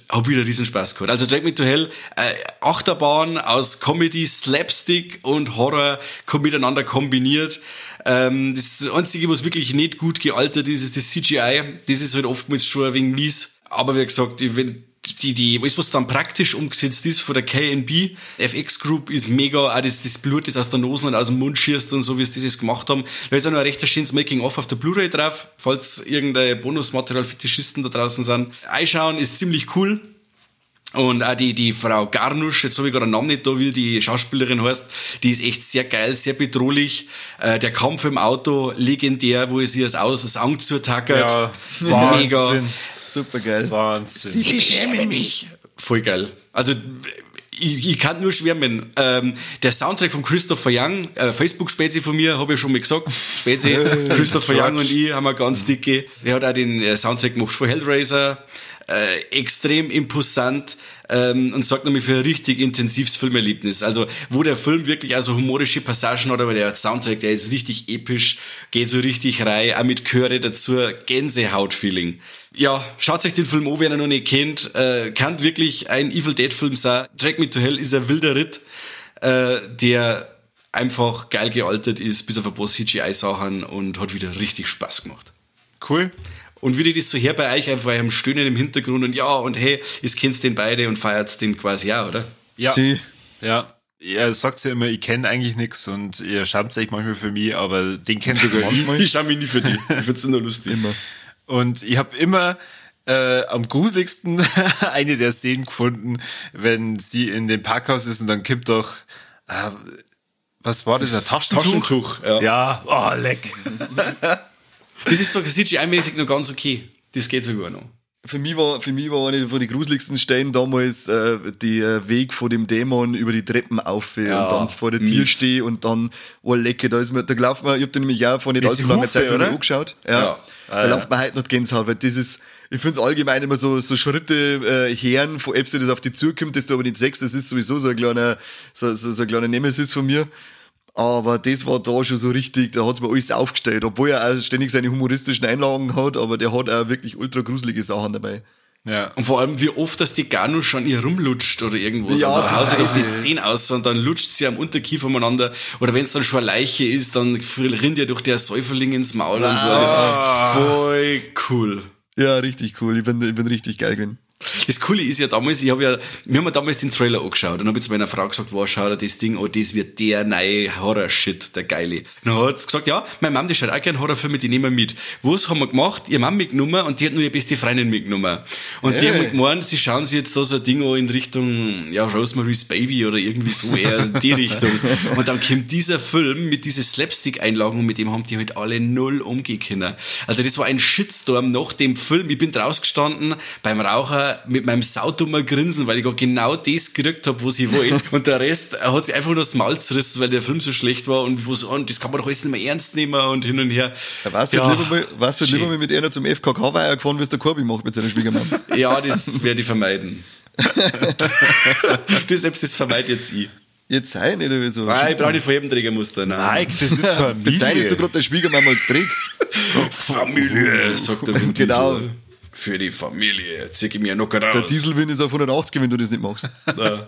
Hab wieder riesen Spaß gehabt. Also Drag Me to Hell, äh, Achterbahn aus Comedy, Slapstick und Horror miteinander kombiniert. Ähm, das Einzige, was wirklich nicht gut gealtert ist, ist das CGI. Das ist halt oftmals schon ein wenig mies. Aber wie gesagt, wenn die, die, alles, was dann praktisch umgesetzt ist von der KNB, FX Group ist mega, auch das, das Blut, das aus der Nase und aus dem Mund schießt und so, wie sie das jetzt gemacht haben. Da ist auch noch ein recht schönes Making-of auf der Blu-ray drauf, falls irgendein Bonusmaterial für Tischisten da draußen sind. Einschauen ist ziemlich cool. Und auch die, die Frau Garnusch, jetzt habe ich gerade den Namen nicht da, wie die Schauspielerin heißt, die ist echt sehr geil, sehr bedrohlich. Äh, der Kampf im Auto, legendär, wo sie das aus, das Ang zutackert. Ja, Mega. Super geil. Wahnsinn. Ich schäme mich. Voll geil. Also, ich, ich kann nur schwärmen. Ähm, der Soundtrack von Christopher Young, äh, Facebook-Spezi von mir, habe ich schon mal gesagt. Spezi, Christopher. Young und ich haben wir ganz dicke. Der hat auch den äh, Soundtrack gemacht von Hellraiser. Äh, extrem imposant ähm, und sorgt nämlich für ein richtig intensives Filmerlebnis. Also, wo der Film wirklich also humorische Passagen hat, aber der Soundtrack, der ist richtig episch, geht so richtig rein, auch mit Chöre dazu, Gänsehaut-Feeling. Ja, schaut euch den Film an, wenn ihr noch nicht kennt. Äh, kann wirklich ein Evil Dead-Film sein. Drag Me to Hell ist ein wilder Ritt, äh, der einfach geil gealtert ist, bis auf ein paar CGI-Sachen und hat wieder richtig Spaß gemacht. Cool. Und wie die das so her bei euch, einfach eurem Stöhnen im Hintergrund und ja, und hey, ihr kennt den beide und feiert den quasi auch, oder? Ja. Sie, Ja. Ihr sagt ja immer, ich kenne eigentlich nichts und ihr schaut euch manchmal für mich, aber den kennt sogar ich. Manchmal. Ich schau mich nie für die. Ich find's nur lustig. immer. Und ich habe immer äh, am gruseligsten eine der Szenen gefunden, wenn sie in dem Parkhaus ist und dann kippt doch, äh, was war das, ein Taschentuch? Taschentuch, ja. Ja, oh, leck. Das ist so CGI-mäßig noch ganz okay. Das geht sogar noch. Für mich war, für mich war eine von den gruseligsten Stellen damals äh, der Weg vor dem Dämon über die Treppen auf Ja, und dann vor der Tür stehe und dann, oh lecke, da ist mir, da laufen wir, ich hab den nämlich auch vor nicht allzu langer Zeit oder? angeschaut. Ja. Ja. Da Ah, ja. läuft mir heute noch Gänsehaut, weil das ist, ich finde es allgemein immer so, so Schritte äh, Herren, von Apps, das auf die zukommt, dass du aber nicht sechs, das ist sowieso so ein kleiner, so, so, so ein kleiner Nemesis von mir. Aber das war da schon so richtig, da hat's mir alles aufgestellt, obwohl er auch ständig seine humoristischen Einlagen hat, aber der hat auch wirklich ultra gruselige Sachen dabei. Ja. Und vor allem, wie oft, dass die Ganu schon ihr rumlutscht oder irgendwas. Ja, also haut geil. doch die Zehen aus und dann lutscht sie am Unterkiefer umeinander. Oder wenn es dann schon eine Leiche ist, dann rinnt ihr durch der Säuferling ins Maul und so. Ah. Also, voll cool. Ja, richtig cool. Ich bin, ich bin richtig geil gewesen. Das Coole ist ja damals, ich habe ja, wir haben ja damals den Trailer angeschaut und habe zu meiner Frau gesagt, wow, schau dir das Ding an, das wird der neue Horror-Shit, der geile. Dann hat sie gesagt, ja, meine Mom, die schaut auch gerne Horrorfilme, die nehmen wir mit. Was haben wir gemacht? Ihre Mom mitgenommen und die hat nur ihre beste Freundin mitgenommen. Und die Hey. haben gemeint, sie schauen sich jetzt da so ein Ding an in Richtung, ja, Rosemary's Baby oder irgendwie so eher in die Richtung. Und dann kommt dieser Film mit diesen Slapstick-Einlagen und mit dem haben die halt alle null umgehen können. Also das war ein Shitstorm nach dem Film. Ich bin draußen gestanden beim Raucher mit meinem saudummer Grinsen, weil ich gerade genau das gekriegt habe, was ich wollte. Und der Rest hat sich einfach nur das Maul zerrissen, weil der Film so schlecht war und wo so, und das kann man doch alles nicht mehr ernst nehmen und hin und her. Da warst du Ja, lieber mal, warst du lieber mal mit einer zum FKK-Weiher gefahren, wie es der Korbi macht mit seiner Schwiegermann. Ja, das werde ich vermeiden. das selbst das vermeide jetzt ich. Jetzt sei nicht oder so. Nein, ich brauche nicht von jedem Trägermuster. Nein. Mike, das ist Bezeichnest du Familie. gerade der Schwiegermann als Dreck? Familie, sagt der Vin Genau. Diesel. Für die Familie zieh ich mir noch raus. Der Dieselwin ist auf 180, wenn du das nicht machst.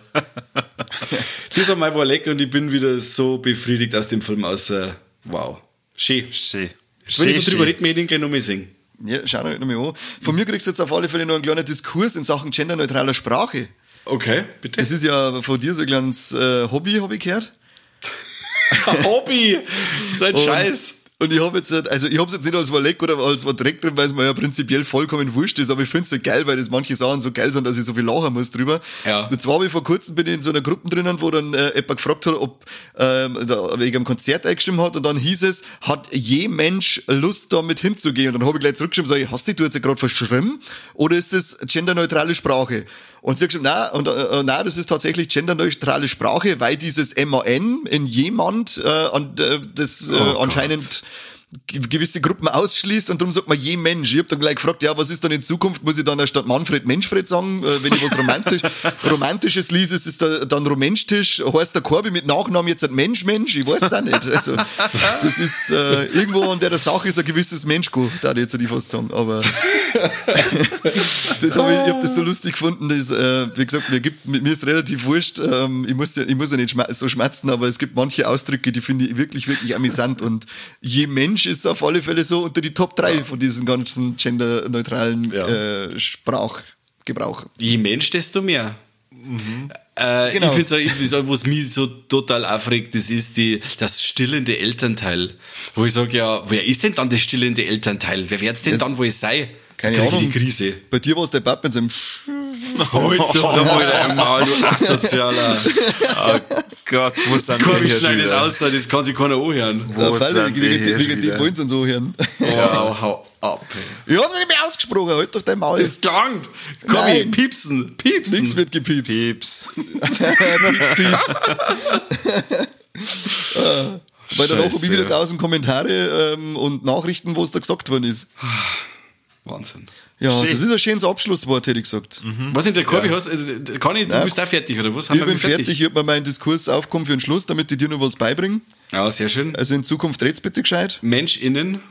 Das war mal war lecker und ich bin wieder so befriedigt aus dem Film aus. äh, Wow. Schön. Schön. Wenn ich so drüber rede, mir ich den gleich nochmal singen. Ja, schau dir nochmal an. Von mir kriegst du jetzt auf alle Fälle noch einen kleinen Diskurs in Sachen genderneutraler Sprache. Okay, bitte. Das ist ja von dir so ein kleines äh, Hobby, habe ich gehört. Hobby! So ein Und- Scheiß. Und ich habe jetzt, also ich habe es jetzt nicht als war leck oder als war Dreck drin, weil es mir ja prinzipiell vollkommen wurscht ist, aber ich finde es so geil, weil das manche Sachen so geil sind, dass ich so viel lachen muss drüber. Ja. Und zwar habe ich vor kurzem bin ich in so einer Gruppe drinnen, wo dann äh, jemand gefragt hat, ob ähm, da wegen einem Konzert eingestimmt hat und dann hieß es, hat je Mensch Lust damit hinzugehen? Und dann habe ich gleich zurückgeschrieben, sage ich, hast dich du jetzt gerade verschrimmen oder ist das genderneutrale Sprache? Und sie hat gesagt, nein, und, äh, nein, das ist tatsächlich genderneutrale Sprache, weil dieses MAN in jemand äh, an, äh, das äh, anscheinend ge- gewisse Gruppen ausschließt und darum sagt man je Mensch. Ich hab dann gleich gefragt, ja, was ist dann in Zukunft? Muss ich dann statt Manfred Menschfred sagen, äh, wenn ich was romantisch, Romantisches lese, ist es da, dann Romenschtisch. Heißt der Korbi mit Nachnamen jetzt ein Mensch Mensch? Ich weiß es auch nicht. Also, das ist äh, irgendwo an der Sache ist ein gewisses Menschko, da ich jetzt nicht fast sagen. Aber das hab ich, ich hab das so lustig gefunden, dass, äh, wie gesagt, mir gibt, mir ist relativ wurscht, ähm, ich muss ja, ich muss ja nicht so schmerzen, aber es gibt manche Ausdrücke, die finde ich wirklich, wirklich amüsant und je Mensch ist auf alle Fälle so unter die Top 3 von diesen ganzen genderneutralen Ja. äh, Sprachgebrauch. Je Mensch, desto mehr. Äh, Genau. Ich finde find so, was mich so total aufregt, das ist die, das stillende Elternteil. Wo ich sage, ja, wer ist denn dann das stillende Elternteil? Wer wird's denn Das- dann wohl sein? Keine Krieg ich Ahnung. die Krise. Bei dir war es der Papa mit seinem Sch Alter, mal dein Maul, du Asozialer. Oh Gott, wo sind wir Komm, hier ich schneide das wieder? aus, das kann sich keiner anhören. Wo sind wir wegen, die wieder? Points und so hören. Wow, hau ab. Ich hab's nicht mehr ausgesprochen, halt doch dein Maul. Es klangt. Komm, Nein. piepsen, piepsen. Nichts wird gepiepst. Pieps. Pieps, pieps. Weil danach habe ich wieder tausend Kommentare ähm, und Nachrichten, wo es da gesagt worden ist. Wahnsinn. Ja, Schön. das ist ein schönes Abschlusswort, hätte ich gesagt. Was in der Korbi hast, äh, kann ich, du Nein. bist auch fertig, oder was? Haben Ich wir bin fertig, ich habe mir meinen Diskurs aufgekommen für den Schluss, damit ich dir noch was beibringe. Ja, sehr schön. Also in Zukunft red's bitte gescheit. Mensch innen.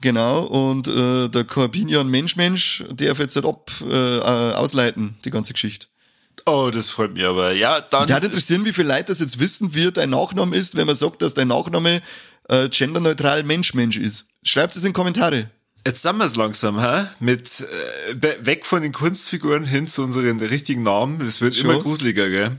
Genau, und äh, der Corbinian Mensch Mensch darf jetzt halt ab äh, äh, ausleiten, die ganze Geschichte. Oh, das freut mich aber. Ja, dann. Mich hat interessieren, wie viele Leute das jetzt wissen, wie dein Nachname ist, wenn man sagt, dass dein Nachname äh, genderneutral Mensch Mensch ist. Schreibt es in Kommentare. Jetzt sind wir es langsam, hä? Mit äh, weg von den Kunstfiguren hin zu unseren richtigen Namen. Das wird Schon? immer gruseliger, gell?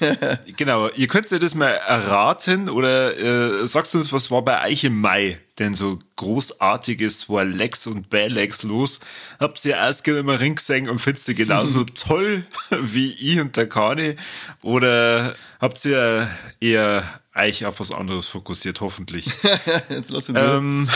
genau, ihr könnt ja das mal erraten oder äh, sagst uns, was war bei euch im Mai denn so großartiges war Lex und Balex los? Habt ihr erst immer Ring gesehen und findest ihr genauso toll wie ich und der Kane? Oder habt ihr eher euch auf was anderes fokussiert, hoffentlich? Jetzt lass ihn Ähm,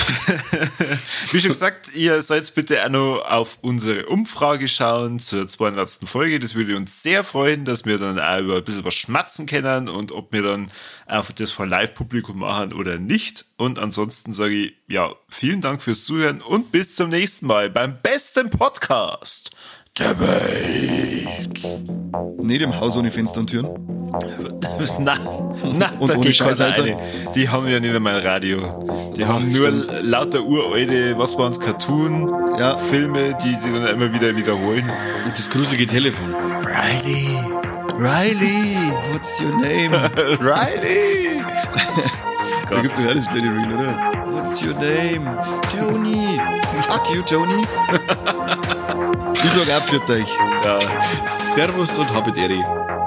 wie schon gesagt, ihr sollt bitte auch noch auf unsere Umfrage schauen zur 200. Folge. Das würde uns sehr freuen, dass wir dann auch über ein bisschen was schmatzen können und ob wir dann auch das vor Live-Publikum machen oder nicht. Und ansonsten sage ich, ja, vielen Dank fürs Zuhören und bis zum nächsten Mal beim besten Podcast der Welt. Nicht im Haus ohne Fenster und Türen. na, na, Und da ohne Scheißhäuser. rein. Die haben ja nicht einmal ein Radio. Die Ja, haben nur stimmt. lauter uralte, was waren's, Cartoon, Ja. Filme, die sie dann immer wieder wiederholen. Und das gruselige Telefon. Riley, Riley, What's your name? Riley. da gibt's ja das blöde Reel, oder? What's your name? Tony. Fuck you, Tony. ich sag ab für euch. Ja. Servus und habet Ehre.